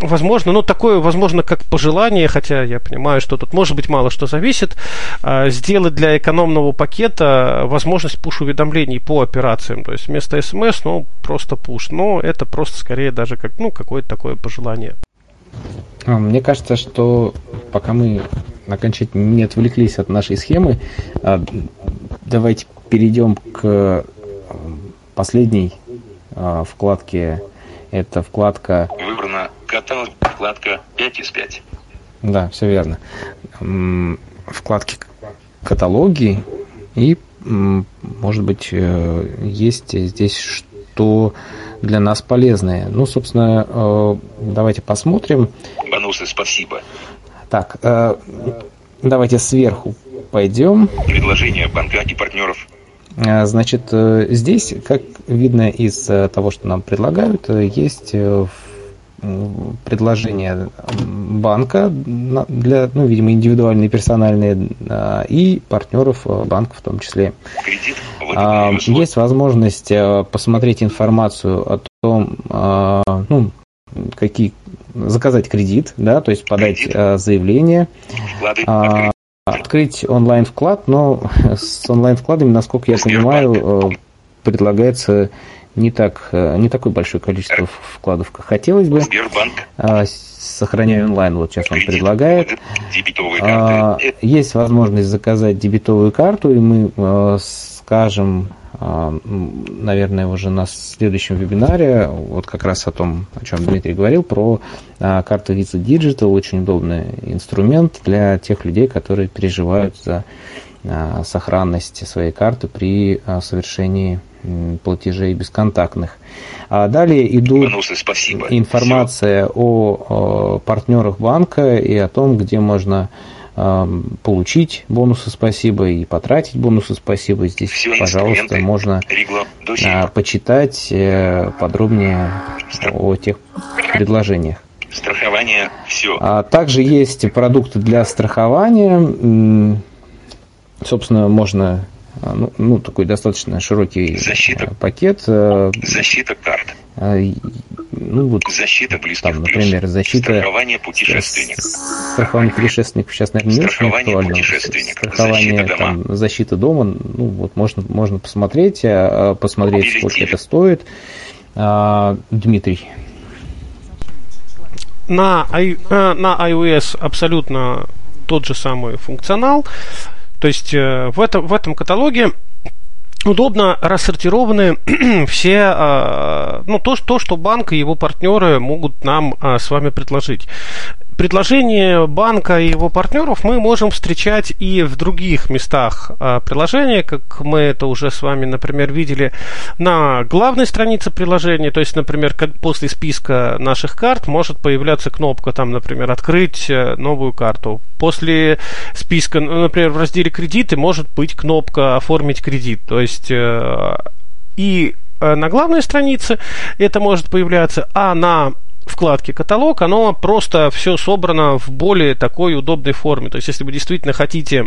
возможно, ну, такое, возможно, как пожелание, хотя я понимаю, что тут может быть мало что зависит, сделать для экономного пакета возможность пуш-уведомлений по операциям. То есть вместо смс, ну, просто пуш. Но это просто скорее даже как, ну, какое-то такое пожелание. А, мне кажется, что пока мы окончательно не отвлеклись от нашей схемы, а, давайте перейдем к последней вкладке. Это вкладка... Выбрана каталог, вкладка 5 из 5. Да, все верно. Вкладки каталоги и может быть, э, есть здесь что для нас полезное. Ну, собственно, э, давайте посмотрим. Бонусы, спасибо. Так, э, давайте сверху пойдем. Предложение банка и партнеров. Значит, здесь, как видно из того, что нам предлагают, есть в предложения банка для, ну, видимо, индивидуальные, персональные, а, и партнеров а, банка в том числе. Кредит, а, Есть возможность посмотреть информацию о том, ну, какие заказать кредит, да, то есть подать кредит. заявление. Вклады, открыть онлайн вклад, но с онлайн вкладами, насколько я понимаю, предлагается не так э, не такое большое количество вкладов, как хотелось бы. Сбербанк. А, сохраняю онлайн, вот сейчас он предлагает. А, есть возможность заказать дебетовую карту, и мы а, скажем наверное, уже на следующем вебинаре, вот как раз о том, о чем Дмитрий говорил, про карту Visa Digital, очень удобный инструмент для тех людей, которые переживают за сохранность своей карты при совершении платежей бесконтактных. А далее идут спасибо. информация Все. о, партнерах банка и о том, где можно получить бонусы спасибо и потратить бонусы спасибо. Здесь, Все пожалуйста, можно а, почитать э, подробнее о тех предложениях. Страхование все. А также есть продукты для страхования. Собственно, можно ну, ну, такой достаточно широкий Защита. пакет. Э, защита карт. А, ну, вот, защита близких там, например, плюс. защита... Страхование путешественников. Страхование путешественников сейчас, наверное, не очень актуально. Страхование, защита там, дома. защита дома, ну, вот можно, можно посмотреть, а, посмотреть, Купили сколько это стоит. А, Дмитрий. На, I, на iOS абсолютно тот же самый функционал. То есть э, в этом, в этом каталоге удобно рассортированы все, э, ну, то, то, что банк и его партнеры могут нам э, с вами предложить предложения банка и его партнеров мы можем встречать и в других местах а, приложения, как мы это уже с вами, например, видели на главной странице приложения, то есть, например, как после списка наших карт может появляться кнопка, там, например, открыть э, новую карту. После списка, например, в разделе кредиты может быть кнопка оформить кредит, то есть э, и э, на главной странице это может появляться, а на вкладке каталог, оно просто все собрано в более такой удобной форме. То есть, если вы действительно хотите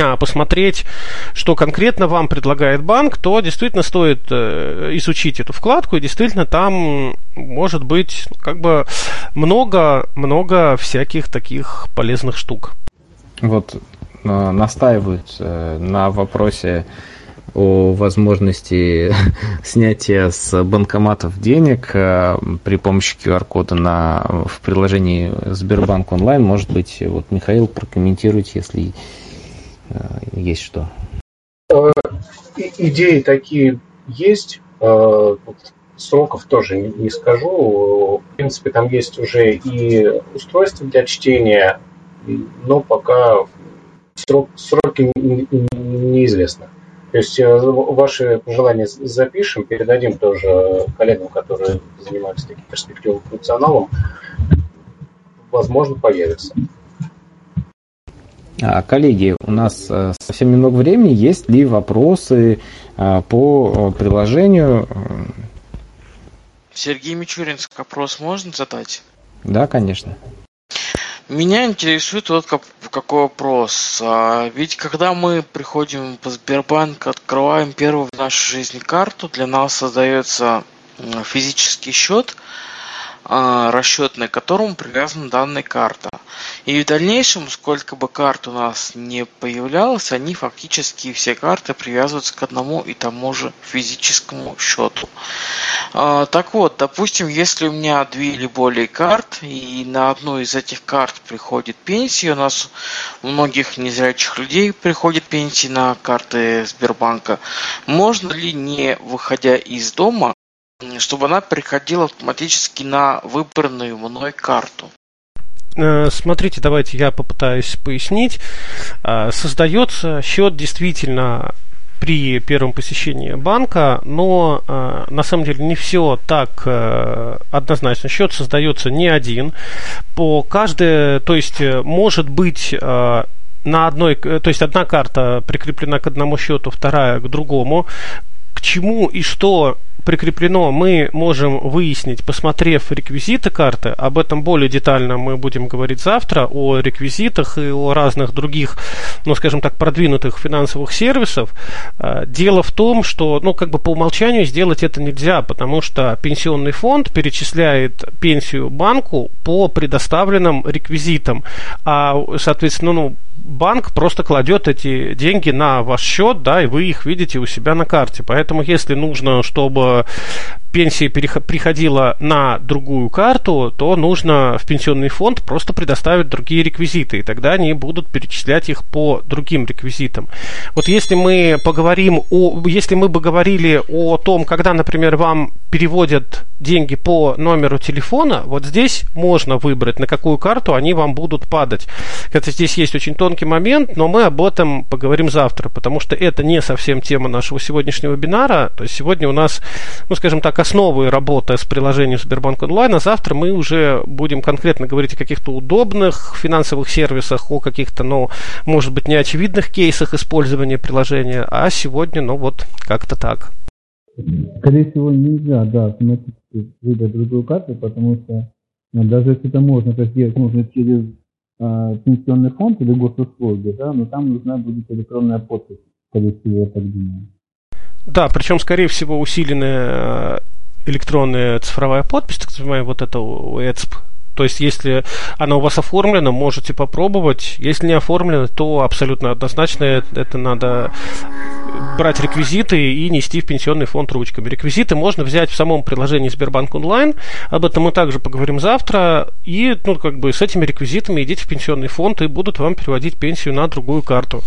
а, посмотреть, что конкретно вам предлагает банк, то действительно стоит э, изучить эту вкладку, и действительно там может быть как бы много-много всяких таких полезных штук. Вот э, настаивают э, на вопросе о возможности снятия с банкоматов денег э, при помощи QR-кода на, в приложении Сбербанк онлайн. Может быть, вот Михаил прокомментируйте, если э, есть что. Э, идеи такие есть. Сроков тоже не скажу. В принципе, там есть уже и устройство для чтения, но пока срок, сроки неизвестны. То есть э, ваши пожелания запишем, передадим тоже коллегам, которые занимаются таким перспективным функционалом. Возможно, появится. А, коллеги, у нас э, совсем немного времени. Есть ли вопросы э, по приложению? Сергей Мичуринск, вопрос можно задать? Да, конечно. Меня интересует вот как, какой вопрос. А, ведь когда мы приходим по Сбербанк, открываем первую в нашей жизни карту, для нас создается физический счет, расчетный, к которому привязана данная карта. И в дальнейшем, сколько бы карт у нас не появлялось, они фактически все карты привязываются к одному и тому же физическому счету. А, так вот, допустим, если у меня две или более карт, и на одну из этих карт приходит пенсия, у нас у многих незрячих людей приходит пенсия на карты Сбербанка, можно ли, не выходя из дома, чтобы она приходила автоматически на выбранную мной карту. Э, смотрите, давайте я попытаюсь пояснить. Э, создается счет действительно при первом посещении банка, но э, на самом деле не все так э, однозначно. Счет создается не один. По каждой, то есть может быть э, на одной, то есть одна карта прикреплена к одному счету, вторая к другому. К чему и что прикреплено, мы можем выяснить, посмотрев реквизиты карты. Об этом более детально мы будем говорить завтра, о реквизитах и о разных других, ну, скажем так, продвинутых финансовых сервисов. А, дело в том, что, ну, как бы по умолчанию сделать это нельзя, потому что пенсионный фонд перечисляет пенсию банку по предоставленным реквизитам. А, соответственно, ну, банк просто кладет эти деньги на ваш счет, да, и вы их видите у себя на карте. Поэтому, если нужно, чтобы пенсия приходила на другую карту, то нужно в пенсионный фонд просто предоставить другие реквизиты, и тогда они будут перечислять их по другим реквизитам. Вот если мы поговорим о, если мы бы говорили о том, когда, например, вам переводят деньги по номеру телефона, вот здесь можно выбрать, на какую карту они вам будут падать. Это здесь есть очень тонкий момент, но мы об этом поговорим завтра, потому что это не совсем тема нашего сегодняшнего вебинара. То есть сегодня у нас, ну, скажем так, основы работы с приложением Сбербанк онлайн, а завтра мы уже будем конкретно говорить о каких-то удобных финансовых сервисах, о каких-то, ну, может быть, неочевидных кейсах использования приложения, а сегодня, ну, вот как-то так. Скорее всего, нельзя, да, автоматически выдать другую карту, потому что ну, даже если это можно это сделать, можно через э, пенсионный фонд или госуслуги, да, но там нужна будет электронная подпись, скорее всего, я так думаю. Да, причем, скорее всего, усиленная электронная цифровая подпись, так называемая вот это УЭЦП. То есть, если она у вас оформлена, можете попробовать. Если не оформлена, то абсолютно однозначно это надо брать реквизиты и нести в пенсионный фонд ручками. Реквизиты можно взять в самом приложении Сбербанк онлайн. Об этом мы также поговорим завтра. И, ну, как бы с этими реквизитами идите в пенсионный фонд и будут вам переводить пенсию на другую карту.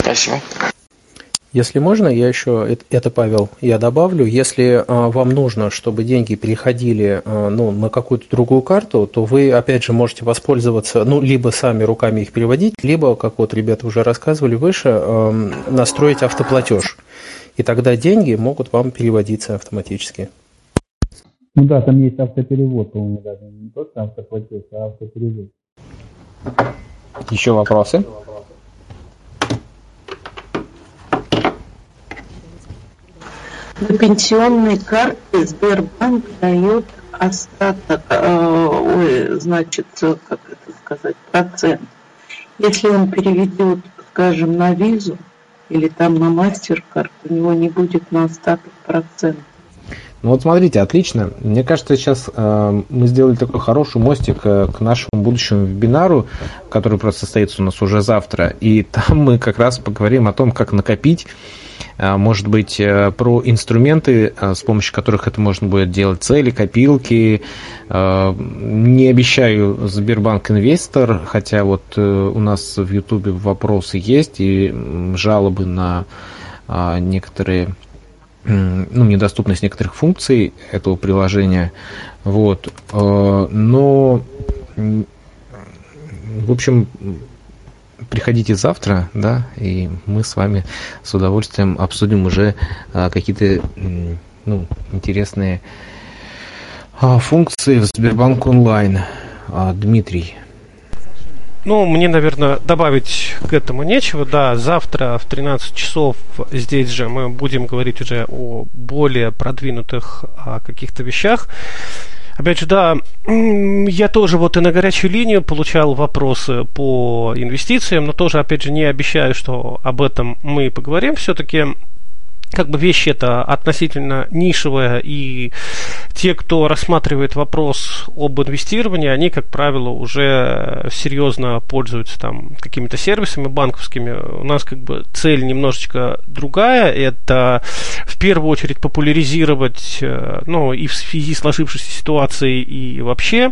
Спасибо. Если можно, я еще это, Павел, я добавлю. Если а, вам нужно, чтобы деньги переходили а, ну, на какую-то другую карту, то вы, опять же, можете воспользоваться, ну, либо сами руками их переводить, либо, как вот ребята уже рассказывали выше, настроить автоплатеж. И тогда деньги могут вам переводиться автоматически. Ну да, там есть автоперевод, по-моему, даже не просто автоплатеж, а автоперевод. Еще вопросы? На пенсионной карте Сбербанк дает остаток, э, ой, значит, как это сказать, процент. Если он переведет, скажем, на визу или там на мастер-карт, у него не будет на остаток процент. Ну вот смотрите, отлично. Мне кажется, сейчас э, мы сделали такой хороший мостик э, к нашему будущему вебинару, который просто состоится у нас уже завтра. И там мы как раз поговорим о том, как накопить может быть, э, про инструменты, э, с помощью которых это можно будет делать, цели, копилки. Э, не обещаю Сбербанк Инвестор, хотя вот у нас в Ютубе вопросы есть и жалобы на а, некоторые ну, недоступность некоторых функций этого приложения. Вот. Но, в общем, приходите завтра, да, и мы с вами с удовольствием обсудим уже а, какие-то ну, интересные а, функции в Сбербанк онлайн. А, Дмитрий. Ну, мне, наверное, добавить к этому нечего. Да, завтра в 13 часов здесь же мы будем говорить уже о более продвинутых каких-то вещах. Опять же, да, я тоже вот и на горячую линию получал вопросы по инвестициям, но тоже, опять же, не обещаю, что об этом мы поговорим. Все-таки как бы вещь это относительно нишевая, и те, кто рассматривает вопрос об инвестировании, они, как правило, уже серьезно пользуются там какими-то сервисами банковскими. У нас как бы цель немножечко другая. Это в первую очередь популяризировать, э, ну, и в связи с сложившейся ситуацией, и вообще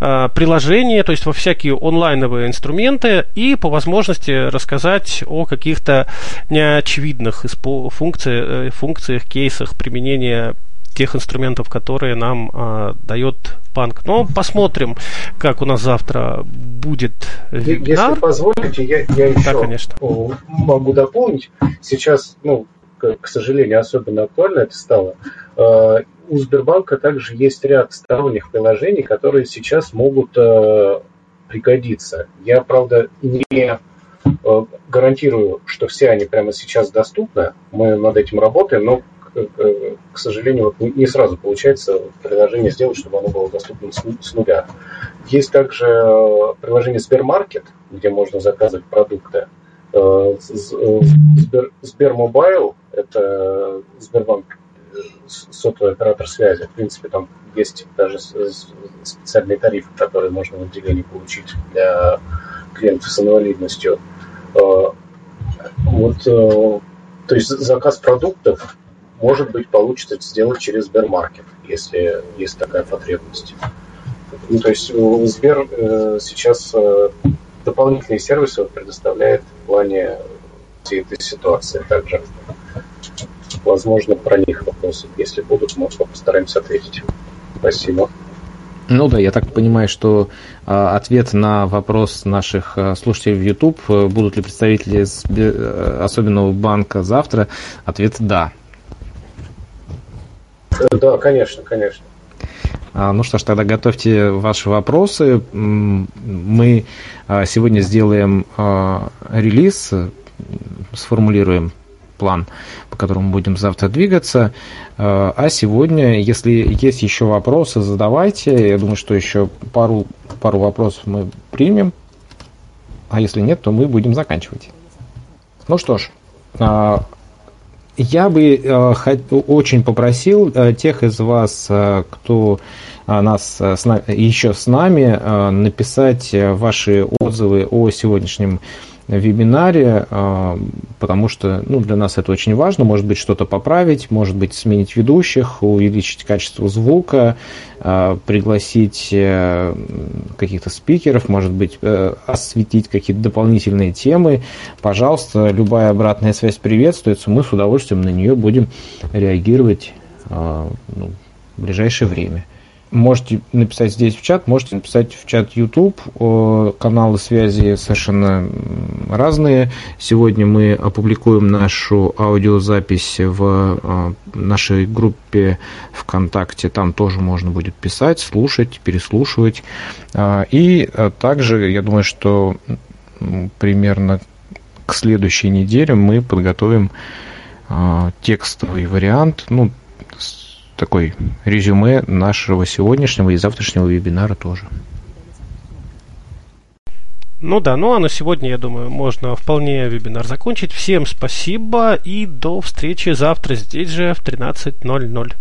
э, приложения, то есть во всякие онлайновые инструменты, и по возможности рассказать о каких-то неочевидных функциях Э, функциях, кейсах применения тех инструментов, которые нам э, дает банк. Но посмотрим, как у нас завтра будет вебинар. Если позволите, я, я еще да, конечно. могу дополнить. Сейчас, ну, к, к сожалению, особенно актуально это стало. Э, у Сбербанка также есть ряд сторонних приложений, которые сейчас могут э, пригодиться. Я, правда, не гарантирую, что все они прямо сейчас доступны. Мы над этим работаем, но, к сожалению, вот не сразу получается приложение сделать, чтобы оно было доступно с нуля. Есть также э, приложение Сбермаркет, где можно заказывать продукты. Э, Сбер, Сбермобайл – это Сбербанк сотовый оператор связи. В принципе, там есть даже специальные тарифы, которые можно в отделении получить для клиентов с инвалидностью. Э, вот, э, то есть заказ продуктов может быть, получится сделать через Сбермаркет, если есть такая потребность. Ну, то есть Сбер э, сейчас э, дополнительные сервисы предоставляет в плане всей этой ситуации также. Возможно, про них вопросы, если будут, мы постараемся ответить. Спасибо. Ну да, я так понимаю, что э, ответ на вопрос наших э, слушателей в YouTube, э, будут ли представители э, особенного банка завтра, ответ да. Да, конечно, конечно. А, ну что ж, тогда готовьте ваши вопросы. Мы сегодня сделаем релиз, сформулируем план, по которому будем завтра двигаться. А сегодня, если есть еще вопросы, задавайте. Я думаю, что еще пару, пару вопросов мы примем. А если нет, то мы будем заканчивать. Ну что ж, я бы э, очень попросил э, тех из вас, э, кто нас еще с нами, написать ваши отзывы о сегодняшнем вебинаре, а, потому что ну, для нас это очень важно. Может быть, что-то поправить, может быть, сменить ведущих, увеличить качество звука, а, пригласить э, каких-то спикеров, может быть, э, осветить какие-то дополнительные темы. Пожалуйста, любая обратная связь приветствуется. Мы с удовольствием на нее будем реагировать а, ну, в ближайшее время. Можете написать здесь в чат, можете написать в чат YouTube. Каналы связи совершенно разные. Сегодня мы опубликуем нашу аудиозапись в а, нашей группе ВКонтакте. Там тоже можно будет писать, слушать, переслушивать. А, и а, также, я думаю, что примерно к следующей неделе мы подготовим текстовый вариант, ну, такой резюме нашего сегодняшнего и завтрашнего вебинара тоже. Ну да, ну а на сегодня, я думаю, можно вполне вебинар закончить. Всем спасибо и до встречи завтра здесь же в 13.00.